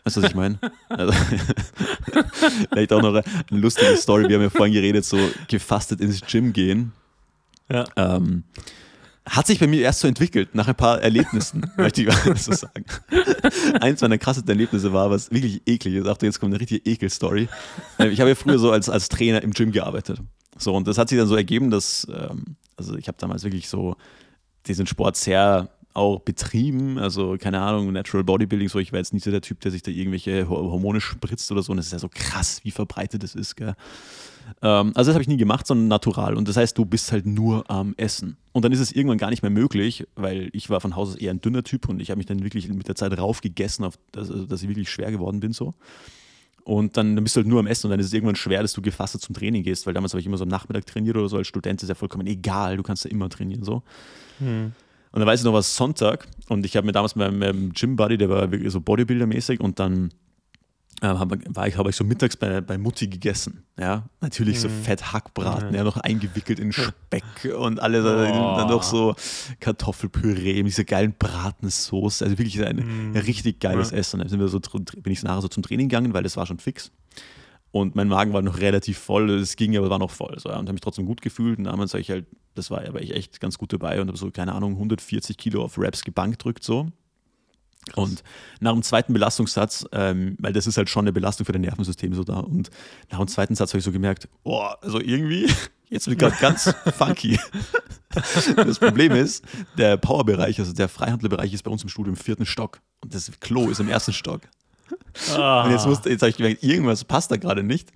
Speaker 1: Weißt du, was ich meine? Also, vielleicht auch noch eine lustige Story. Wir haben ja vorhin geredet, so gefastet ins Gym gehen.
Speaker 2: Ja.
Speaker 1: Ähm, Hat sich bei mir erst so entwickelt, nach ein paar Erlebnissen, möchte ich mal so sagen. Eins meiner krassesten Erlebnisse war, was wirklich eklig ist. Achtung, jetzt kommt eine richtige Ekel-Story. Ähm, ich habe ja früher so als, als Trainer im Gym gearbeitet. So, und das hat sich dann so ergeben, dass, ähm, also ich habe damals wirklich so diesen Sport sehr auch betrieben, also keine Ahnung, Natural Bodybuilding, so ich war jetzt nicht so der Typ, der sich da irgendwelche Hormone spritzt oder so und es ist ja so krass, wie verbreitet das ist, gell. Ähm, also das habe ich nie gemacht, sondern natural und das heißt, du bist halt nur am Essen und dann ist es irgendwann gar nicht mehr möglich, weil ich war von Haus aus eher ein dünner Typ und ich habe mich dann wirklich mit der Zeit raufgegessen, auf das, also, dass ich wirklich schwer geworden bin so. Und dann, dann, bist du halt nur am Essen und dann ist es irgendwann schwer, dass du gefasst zum Training gehst, weil damals habe ich immer so am Nachmittag trainiert oder so. Als Student ist ja vollkommen egal, du kannst ja immer trainieren so. Hm. Und dann weiß ich noch, was Sonntag und ich habe mir damals mit meinem Gym-Buddy, der war wirklich so Bodybuilder-mäßig und dann äh, habe ich, hab ich so mittags bei, bei Mutti gegessen. Ja, natürlich mhm. so fett Hackbraten, mhm. ja, noch eingewickelt in Speck und alles, oh. dann noch so Kartoffelpüree mit dieser geilen Bratensauce. Also wirklich ein mhm. richtig geiles ja. Essen. Dann sind wir so, bin ich nachher so zum Training gegangen, weil das war schon fix. Und mein Magen war noch relativ voll, es ging aber war noch voll. So, ja, und habe mich trotzdem gut gefühlt. Und damals habe ich halt, das war, aber ich echt ganz gut dabei und habe so, keine Ahnung, 140 Kilo auf Raps gebankdrückt so. Und nach dem zweiten Belastungssatz, ähm, weil das ist halt schon eine Belastung für dein Nervensystem so da. Und nach dem zweiten Satz habe ich so gemerkt, oh, also irgendwie, jetzt ich gerade ganz funky. Das Problem ist, der Powerbereich, also der Freihandlerbereich ist bei uns im Studio im vierten Stock. Und das Klo ist im ersten Stock. Ah. Und jetzt, musste, jetzt habe ich gemerkt, irgendwas passt da gerade nicht.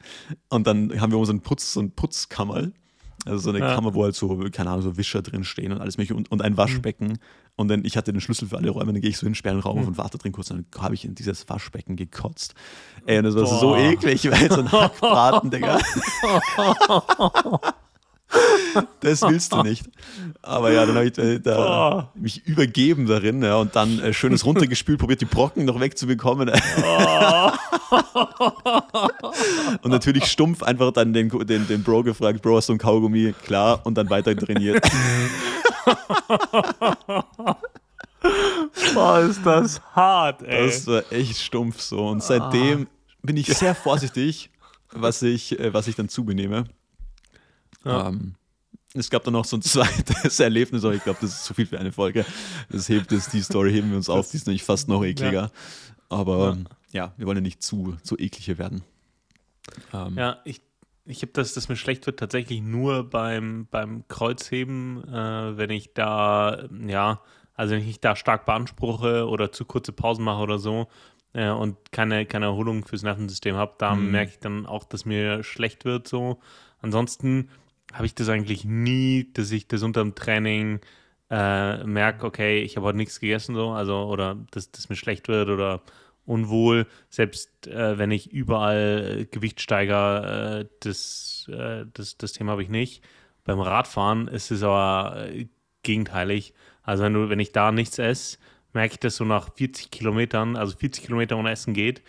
Speaker 1: Und dann haben wir unseren Putz, so einen Putzkammer. Also so eine ja. Kammer, wo halt so, keine Ahnung, so Wischer drin stehen und alles mögliche und, und ein Waschbecken. Mhm. Und dann, ich hatte den Schlüssel für alle Räume, dann gehe ich so in den sperren Raum mhm. und warte drin kurz und dann habe ich in dieses Waschbecken gekotzt. Ey, und das war Boah. so eklig, weil so ein Hackbraten, Digga. das willst du nicht. Aber ja, dann habe ich äh, da, mich übergeben darin ja, und dann äh, schönes runtergespült, probiert die Brocken noch wegzubekommen. und natürlich stumpf einfach dann den, den, den Bro gefragt, Bro, hast du ein Kaugummi? Klar, und dann weiter trainiert.
Speaker 2: Boah, ist das hart, ey.
Speaker 1: Das war echt stumpf so. Und seitdem ah. bin ich sehr vorsichtig, was ich, äh, was ich dann zubenehme. Ja. Ähm, es gab dann noch so ein zweites Erlebnis, aber ich glaube, das ist zu viel für eine Folge. Das hebt es, die Story heben wir uns auf, die ist nämlich fast noch ekliger. Ja. Aber ja. ja. wir wollen ja nicht zu, zu eklige werden.
Speaker 2: Ähm, ja, ich, ich habe das, dass mir schlecht wird, tatsächlich nur beim, beim Kreuzheben, äh, wenn ich da, ja, also wenn ich da stark beanspruche oder zu kurze Pausen mache oder so äh, und keine, keine Erholung fürs Nervensystem habe, da mhm. merke ich dann auch, dass mir schlecht wird so. Ansonsten habe ich das eigentlich nie, dass ich das unter dem Training äh, merke, okay, ich habe heute nichts gegessen, so, also, oder dass, dass mir schlecht wird oder unwohl, selbst äh, wenn ich überall äh, Gewicht steigere, äh, das, äh, das, das Thema habe ich nicht. Beim Radfahren ist es aber äh, gegenteilig. Also wenn du, wenn ich da nichts esse, merke ich das so nach 40 Kilometern, also 40 Kilometer ohne Essen geht.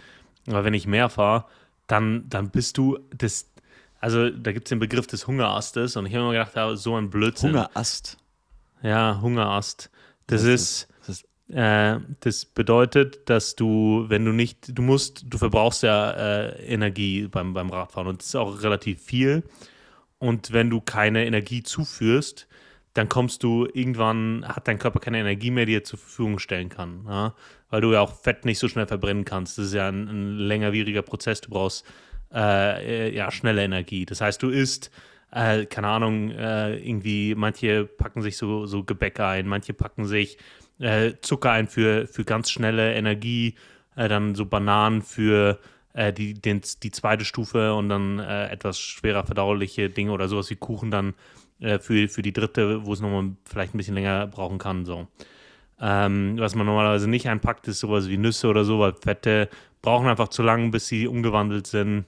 Speaker 2: Aber wenn ich mehr fahre, dann, dann bist du, das, also da gibt es den Begriff des Hungerastes und ich habe mir gedacht, ja, so ein Blödsinn.
Speaker 1: Hungerast.
Speaker 2: Ja, Hungerast. Das ist, ist äh, das bedeutet, dass du, wenn du nicht, du musst, du verbrauchst ja äh, Energie beim, beim Radfahren und das ist auch relativ viel. Und wenn du keine Energie zuführst, dann kommst du irgendwann, hat dein Körper keine Energie mehr, die er zur Verfügung stellen kann. Ja? Weil du ja auch Fett nicht so schnell verbrennen kannst. Das ist ja ein, ein längerwieriger Prozess. Du brauchst äh, äh, ja, schnelle Energie. Das heißt, du isst, äh, keine Ahnung, äh, irgendwie, manche packen sich so, so Gebäck ein, manche packen sich äh, Zucker ein für, für ganz schnelle Energie, äh, dann so Bananen für die, den, die zweite Stufe und dann etwas schwerer verdauliche Dinge oder sowas wie Kuchen dann für, für die dritte, wo es nochmal vielleicht ein bisschen länger brauchen kann. So. Ähm, was man normalerweise nicht einpackt, ist sowas wie Nüsse oder so, weil Fette brauchen einfach zu lange, bis sie umgewandelt sind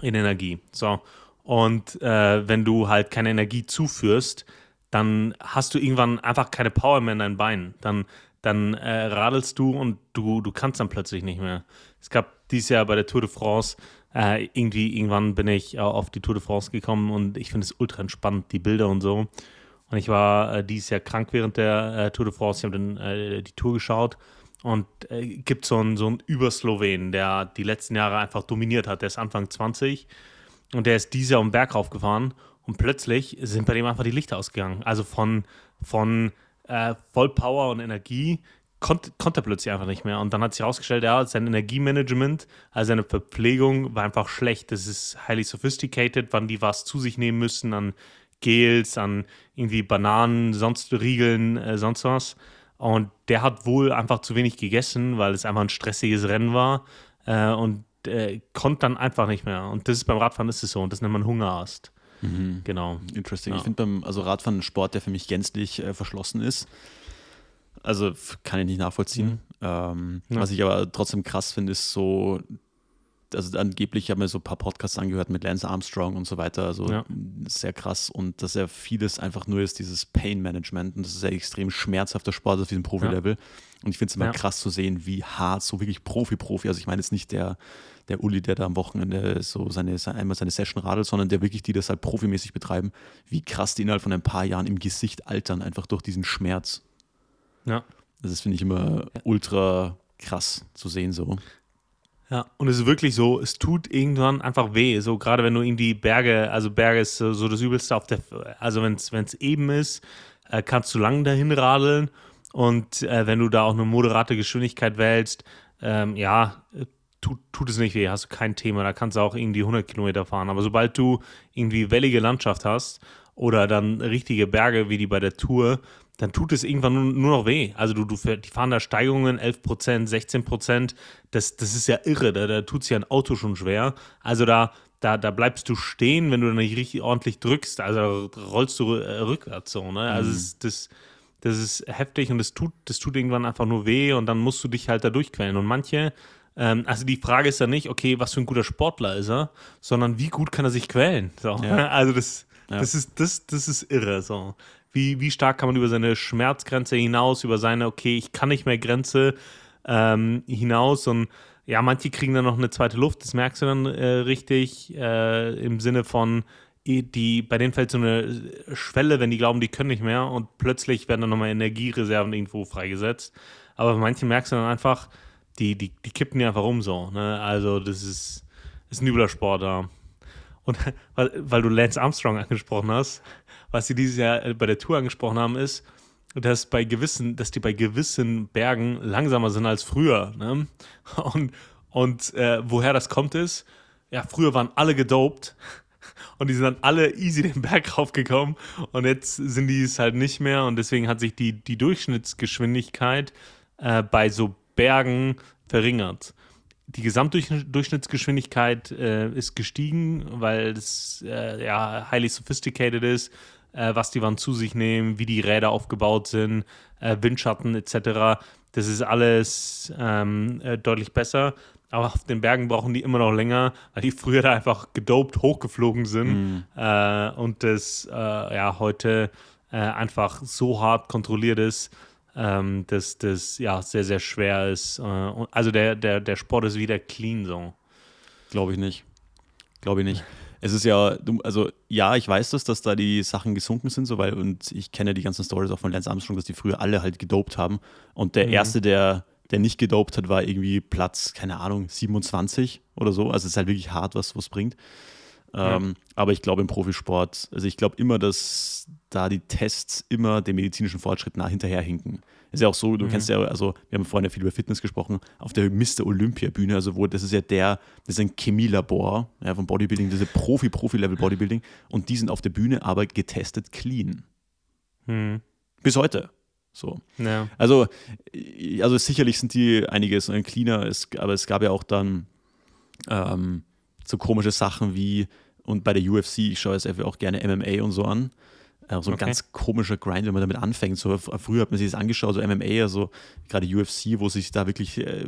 Speaker 2: in Energie. So. Und äh, wenn du halt keine Energie zuführst, dann hast du irgendwann einfach keine Power mehr in deinen Beinen. Dann, dann äh, radelst du und du, du kannst dann plötzlich nicht mehr. Es gab dieses Jahr bei der Tour de France, äh, irgendwie, irgendwann bin ich auf die Tour de France gekommen und ich finde es ultra entspannt, die Bilder und so. Und ich war äh, dieses Jahr krank während der äh, Tour de France. Ich habe dann äh, die Tour geschaut und äh, gibt so einen, so einen Überslowen, der die letzten Jahre einfach dominiert hat. Der ist Anfang 20 und der ist dieses Jahr um Berg raufgefahren und plötzlich sind bei dem einfach die Lichter ausgegangen. Also von, von äh, Vollpower und Energie konnte, konnte er plötzlich einfach nicht mehr. Und dann hat sich herausgestellt, ja, sein Energiemanagement, also seine Verpflegung war einfach schlecht. Das ist highly sophisticated, wann die was zu sich nehmen müssen an Gels, an irgendwie Bananen, sonst Riegeln, äh, sonst was. Und der hat wohl einfach zu wenig gegessen, weil es einfach ein stressiges Rennen war. Äh, und äh, konnte dann einfach nicht mehr. Und das ist beim Radfahren ist es so. Und das nennt man Hungerast.
Speaker 1: Mhm.
Speaker 2: Genau.
Speaker 1: Interesting. Ja. Ich finde beim also Radfahren ein Sport, der für mich gänzlich äh, verschlossen ist. Also kann ich nicht nachvollziehen. Mhm. Ähm, ja. Was ich aber trotzdem krass finde, ist so, also angeblich habe ich mir so ein paar Podcasts angehört mit Lance Armstrong und so weiter. Also ja. sehr krass. Und dass er vieles einfach nur ist, dieses Pain-Management. Und das ist ja extrem schmerzhafter Sport auf diesem Profi-Level. Ja. Und ich finde es immer ja. krass zu sehen, wie hart, so wirklich Profi-Profi. Also ich meine jetzt nicht der, der Uli, der da am Wochenende so seine, einmal seine Session radelt, sondern der wirklich, die das halt profimäßig betreiben, wie krass die innerhalb von ein paar Jahren im Gesicht altern, einfach durch diesen Schmerz.
Speaker 2: Ja.
Speaker 1: Das finde ich immer ultra krass zu sehen so.
Speaker 2: Ja, und es ist wirklich so, es tut irgendwann einfach weh. So gerade wenn du in die Berge, also Berge ist so das Übelste auf der, also wenn es eben ist, äh, kannst du lang dahin radeln und äh, wenn du da auch eine moderate Geschwindigkeit wählst, ähm, ja, tut, tut es nicht weh, hast du kein Thema, da kannst du auch irgendwie 100 Kilometer fahren. Aber sobald du irgendwie wellige Landschaft hast oder dann richtige Berge wie die bei der Tour, dann tut es irgendwann nur, nur noch weh. Also du, du die fahren da Steigungen 11% 16 Das, das ist ja irre. Da, da tut sich ja ein Auto schon schwer. Also da, da, da bleibst du stehen, wenn du nicht richtig ordentlich drückst. Also rollst du äh, rückwärts so. Ne? Also mhm. das, das, das ist heftig und das tut, das tut irgendwann einfach nur weh und dann musst du dich halt da durchquellen. Und manche, ähm, also die Frage ist ja nicht, okay, was für ein guter Sportler ist er, sondern wie gut kann er sich quälen. So. Ja. Also das, ja. das, ist, das, das ist irre. So wie, wie stark kann man über seine Schmerzgrenze hinaus, über seine, okay, ich kann nicht mehr Grenze ähm, hinaus und ja, manche kriegen dann noch eine zweite Luft, das merkst du dann äh, richtig äh, im Sinne von, die, bei denen fällt so eine Schwelle, wenn die glauben, die können nicht mehr und plötzlich werden dann nochmal Energiereserven irgendwo freigesetzt. Aber bei manchen merkst du dann einfach, die, die, die kippen die einfach um so. Ne? Also das ist, ist ein übler Sport da. Und weil, weil du Lance Armstrong angesprochen hast, was sie dieses Jahr äh, bei der Tour angesprochen haben, ist, dass bei gewissen, dass die bei gewissen Bergen langsamer sind als früher. Ne? Und, und äh, woher das kommt, ist, ja, früher waren alle gedopt und die sind dann alle easy den Berg raufgekommen und jetzt sind die es halt nicht mehr und deswegen hat sich die, die Durchschnittsgeschwindigkeit äh, bei so Bergen verringert die Gesamtdurchschnittsgeschwindigkeit äh, ist gestiegen, weil es äh, ja highly sophisticated ist, äh, was die Wand zu sich nehmen, wie die Räder aufgebaut sind, äh, Windschatten etc. Das ist alles ähm, äh, deutlich besser. Aber auf den Bergen brauchen die immer noch länger, weil die früher da einfach gedopt hochgeflogen sind mhm. Äh, und das ja heute einfach so hart kontrolliert ist ähm, dass das ja sehr, sehr schwer ist. Äh, also der, der, der Sport ist wieder clean so.
Speaker 1: Glaube ich nicht. Glaube ich nicht. Es ist ja, also ja, ich weiß das, dass da die Sachen gesunken sind, so weil, und ich kenne die ganzen Stories auch von Lance Armstrong, dass die früher alle halt gedopt haben. Und der mhm. erste, der, der nicht gedopt hat, war irgendwie Platz, keine Ahnung, 27 oder so. Also es ist halt wirklich hart, was was bringt. Ähm, ja. Aber ich glaube im Profisport, also ich glaube immer, dass da die Tests immer dem medizinischen Fortschritt nah hinterherhinken. Ist ja auch so, du mhm. kennst ja, also wir haben vorhin ja viel über Fitness gesprochen, auf der Mr. Olympia Bühne, also wo, das ist ja der, das ist ein Chemielabor ja, vom Bodybuilding, diese Profi-Profi-Level-Bodybuilding und die sind auf der Bühne aber getestet clean. Mhm. Bis heute. So.
Speaker 2: Ja.
Speaker 1: Also, also sicherlich sind die einiges cleaner, es, aber es gab ja auch dann ähm, so komische Sachen wie, und bei der UFC, ich schaue jetzt einfach auch gerne MMA und so an. Äh, so ein okay. ganz komischer Grind, wenn man damit anfängt. So, früher hat man sich das angeschaut, so MMA, also gerade UFC, wo sich da wirklich äh,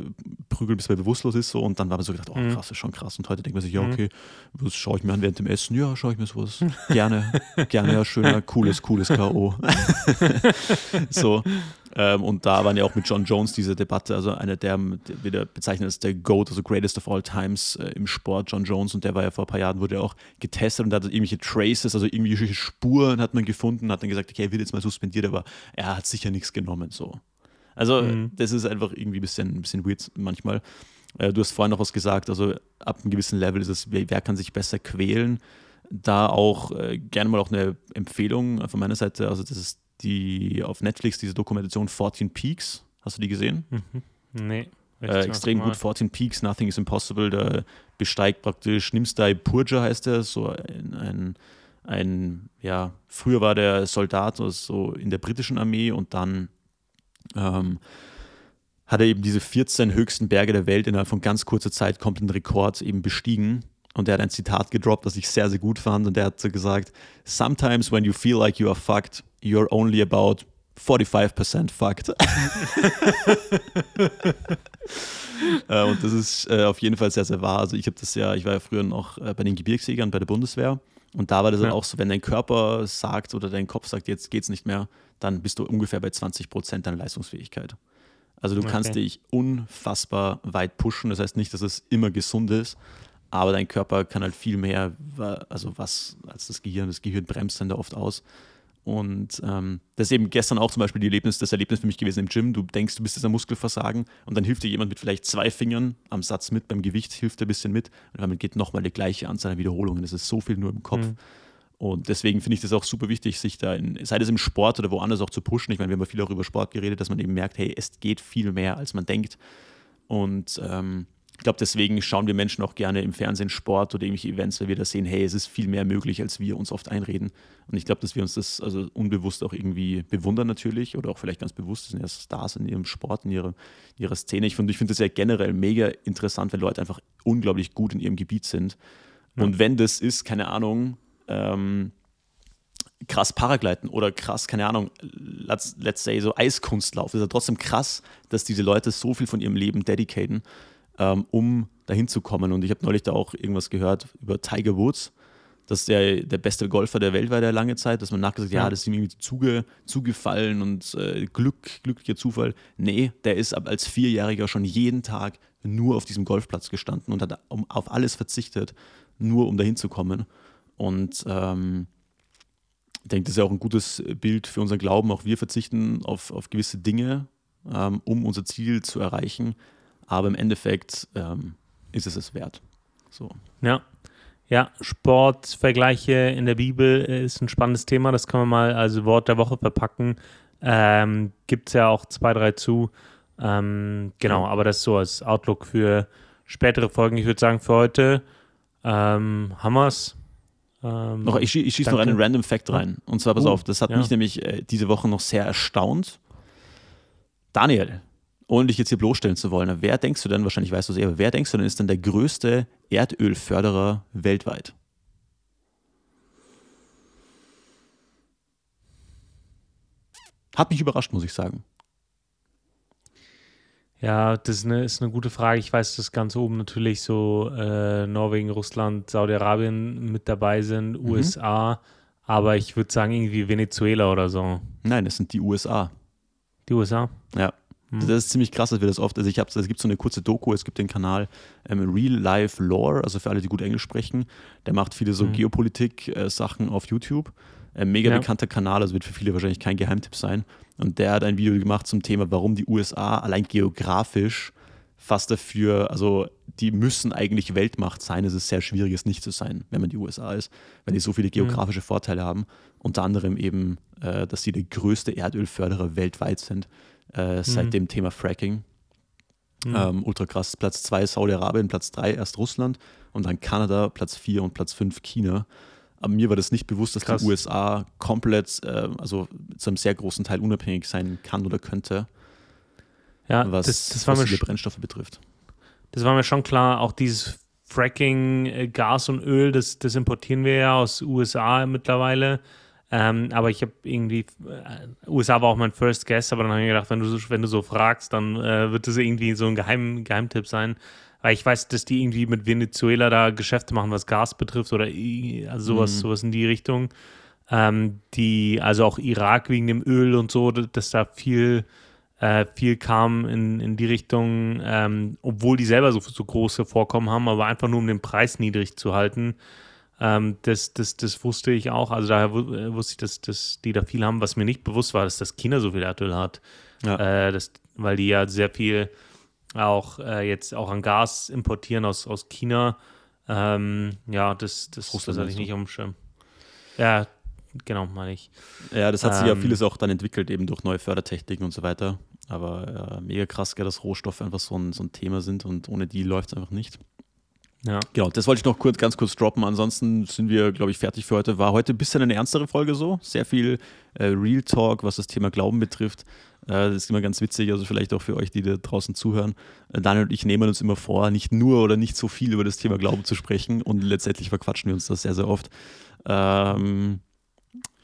Speaker 1: prügelt, bis man bewusstlos ist. So, und dann war man so gedacht, oh mhm. krass, ist schon krass. Und heute denkt man sich, ja, mhm. okay, was schaue ich mir an während dem Essen? Ja, schaue ich mir sowas gerne, gerne, ja, schöner, cooles, cooles K.O. so. Ähm, und da waren ja auch mit John Jones diese Debatte, also einer der, der wieder bezeichnet als der GOAT, also Greatest of All Times äh, im Sport, John Jones. Und der war ja vor ein paar Jahren, wurde ja auch getestet und da hat irgendwelche Traces, also irgendwelche Spuren hat man gefunden, hat dann gesagt, okay, er wird jetzt mal suspendiert, aber er hat sicher nichts genommen. So. Also, mhm. das ist einfach irgendwie ein bisschen, ein bisschen weird manchmal. Äh, du hast vorhin noch was gesagt, also ab einem gewissen Level ist es, wer, wer kann sich besser quälen? da auch äh, gerne mal auch eine Empfehlung von meiner Seite. Also, das ist die auf Netflix, diese Dokumentation 14 Peaks. Hast du die gesehen?
Speaker 2: Mhm. Nee.
Speaker 1: Äh, extrem gut, 14 Peaks, Nothing is Impossible. Da besteigt praktisch Nimstai Purja, heißt er, so ein, ein, ein, ja, früher war der Soldat so in der britischen Armee und dann ähm, hat er eben diese 14 höchsten Berge der Welt innerhalb von ganz kurzer Zeit kommt ein Rekord eben bestiegen. Und er hat ein Zitat gedroppt, das ich sehr, sehr gut fand. Und er hat so gesagt: Sometimes when you feel like you are fucked, you're only about 45% fucked. äh, und das ist äh, auf jeden Fall sehr, sehr wahr. Also ich habe das ja, ich war ja früher noch äh, bei den Gebirgsjägern bei der Bundeswehr. Und da war das ja. dann auch so, wenn dein Körper sagt oder dein Kopf sagt, jetzt geht's nicht mehr, dann bist du ungefähr bei 20% deiner Leistungsfähigkeit. Also du okay. kannst dich unfassbar weit pushen. Das heißt nicht, dass es immer gesund ist, aber dein Körper kann halt viel mehr, also was als das Gehirn. Das Gehirn bremst dann da oft aus. Und ähm, das ist eben gestern auch zum Beispiel die Erlebnis, das Erlebnis für mich gewesen im Gym. Du denkst, du bist jetzt ein Muskelversagen und dann hilft dir jemand mit vielleicht zwei Fingern am Satz mit, beim Gewicht hilft er ein bisschen mit und damit geht nochmal die gleiche Anzahl an Wiederholungen. Das ist so viel nur im Kopf. Mhm. Und deswegen finde ich das auch super wichtig, sich da, in, sei es im Sport oder woanders auch zu pushen. Ich meine, wir haben ja viel auch über Sport geredet, dass man eben merkt, hey, es geht viel mehr, als man denkt. Und ähm, ich glaube, deswegen schauen wir Menschen auch gerne im Fernsehen Sport oder irgendwelche Events, weil wir da sehen, hey, es ist viel mehr möglich, als wir uns oft einreden. Und ich glaube, dass wir uns das also unbewusst auch irgendwie bewundern natürlich oder auch vielleicht ganz bewusst sind ja Stars in ihrem Sport, in ihrer, in ihrer Szene. Ich finde ich find das ja generell mega interessant, wenn Leute einfach unglaublich gut in ihrem Gebiet sind. Ja. Und wenn das ist, keine Ahnung, ähm, krass Paragleiten oder krass, keine Ahnung, let's, let's say so Eiskunstlauf. ist ja trotzdem krass, dass diese Leute so viel von ihrem Leben dedicaten, ähm, um dahin zu kommen. Und ich habe neulich da auch irgendwas gehört über Tiger Woods, dass der der beste Golfer der Welt war der lange Zeit, dass man nachgesagt, ja, ja das ist ihm irgendwie zuge, zugefallen und äh, Glück, glücklicher Zufall. Nee, der ist ab als Vierjähriger schon jeden Tag nur auf diesem Golfplatz gestanden und hat auf alles verzichtet, nur um dahin zu kommen. Und ähm, ich denke, das ist ja auch ein gutes Bild für unseren Glauben. Auch wir verzichten auf, auf gewisse Dinge, ähm, um unser Ziel zu erreichen. Aber im Endeffekt ähm, ist es es wert. So.
Speaker 2: Ja. Ja, Sportvergleiche in der Bibel ist ein spannendes Thema. Das können wir mal als Wort der Woche verpacken. Ähm, Gibt es ja auch zwei, drei zu. Ähm, genau, aber das ist so als Outlook für spätere Folgen. Ich würde sagen, für heute ähm, haben wir es.
Speaker 1: Ähm, noch, ich, ich schieße noch einen Random Fact rein. Und zwar, pass uh, auf, das hat ja. mich nämlich äh, diese Woche noch sehr erstaunt. Daniel, ohne dich jetzt hier bloßstellen zu wollen, wer denkst du denn, wahrscheinlich weißt du es eh, aber wer denkst du denn ist denn der größte Erdölförderer weltweit? Hat mich überrascht, muss ich sagen.
Speaker 2: Ja, das ist eine, ist eine gute Frage. Ich weiß, dass ganz oben natürlich so äh, Norwegen, Russland, Saudi-Arabien mit dabei sind, mhm. USA, aber ich würde sagen irgendwie Venezuela oder so.
Speaker 1: Nein, das sind die USA.
Speaker 2: Die USA?
Speaker 1: Ja. Mhm. Das ist ziemlich krass, dass wir das oft, also ich habe, es gibt so eine kurze Doku, es gibt den Kanal ähm, Real Life Lore, also für alle, die gut Englisch sprechen, der macht viele so mhm. Geopolitik-Sachen äh, auf YouTube. Ein mega ja. bekannter Kanal, also wird für viele wahrscheinlich kein Geheimtipp sein. Und der hat ein Video gemacht zum Thema, warum die USA allein geografisch fast dafür, also die müssen eigentlich Weltmacht sein. Es ist sehr schwierig, es nicht zu sein, wenn man die USA ist, weil die so viele mhm. geografische mhm. Vorteile haben. Unter anderem eben, äh, dass sie der größte Erdölförderer weltweit sind, äh, seit mhm. dem Thema Fracking. Mhm. Ähm, ultra krass. Platz 2 Saudi-Arabien, Platz 3 erst Russland und dann Kanada, Platz 4 und Platz 5 China. Aber mir war das nicht bewusst, dass Krass. die USA komplett, äh, also zu einem sehr großen Teil unabhängig sein kann oder könnte.
Speaker 2: Ja,
Speaker 1: was,
Speaker 2: das, das was
Speaker 1: die Brennstoffe betrifft.
Speaker 2: Das war mir schon klar. Auch dieses Fracking, äh, Gas und Öl, das, das importieren wir ja aus USA mittlerweile. Ähm, aber ich habe irgendwie, äh, USA war auch mein First Guess, aber dann habe ich gedacht, wenn du, wenn du so fragst, dann äh, wird das irgendwie so ein Geheim, Geheimtipp sein. Weil ich weiß, dass die irgendwie mit Venezuela da Geschäfte machen, was Gas betrifft oder also sowas, mhm. sowas in die Richtung. Ähm, die, also auch Irak wegen dem Öl und so, dass da viel, äh, viel kam in, in die Richtung, ähm, obwohl die selber so, so große Vorkommen haben, aber einfach nur um den Preis niedrig zu halten. Ähm, das, das, das wusste ich auch. Also daher äh, wusste ich, dass, dass die da viel haben. Was mir nicht bewusst war, dass das China so viel Erdöl hat. Ja. Äh, das, weil die ja sehr viel auch äh, jetzt auch an Gas importieren aus, aus China. Ähm, ja, das, das, das hatte ich nicht Schirm. Ja, genau, meine ich.
Speaker 1: Ja, das hat sich ja ähm, vieles auch dann entwickelt, eben durch neue Fördertechniken und so weiter. Aber äh, mega krass, dass Rohstoffe einfach so ein, so ein Thema sind und ohne die läuft es einfach nicht. Ja. Genau, das wollte ich noch kurz, ganz kurz droppen. Ansonsten sind wir, glaube ich, fertig für heute. War heute ein bisschen eine ernstere Folge so. Sehr viel äh, Real Talk, was das Thema Glauben betrifft. Äh, das ist immer ganz witzig, also vielleicht auch für euch, die da draußen zuhören. Äh, Daniel und ich nehmen uns immer vor, nicht nur oder nicht so viel über das Thema Glauben zu sprechen und letztendlich verquatschen wir uns das sehr, sehr oft. Ähm,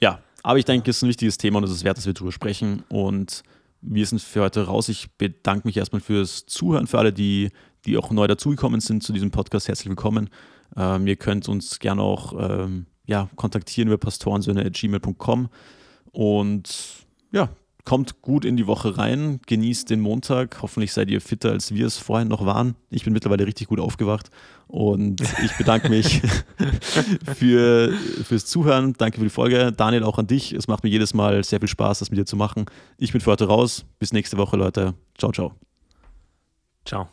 Speaker 1: ja, aber ich denke, es ist ein wichtiges Thema und es ist wert, dass wir darüber sprechen. Und wir sind für heute raus. Ich bedanke mich erstmal fürs Zuhören, für alle, die die auch neu dazugekommen sind zu diesem Podcast, herzlich willkommen. Ähm, ihr könnt uns gerne auch ähm, ja, kontaktieren über pastorensöhne.gmail.com und ja, kommt gut in die Woche rein, genießt den Montag. Hoffentlich seid ihr fitter, als wir es vorhin noch waren. Ich bin mittlerweile richtig gut aufgewacht und ich bedanke mich für, fürs Zuhören. Danke für die Folge. Daniel, auch an dich. Es macht mir jedes Mal sehr viel Spaß, das mit dir zu machen. Ich bin für heute raus. Bis nächste Woche, Leute. Ciao, ciao.
Speaker 2: Ciao.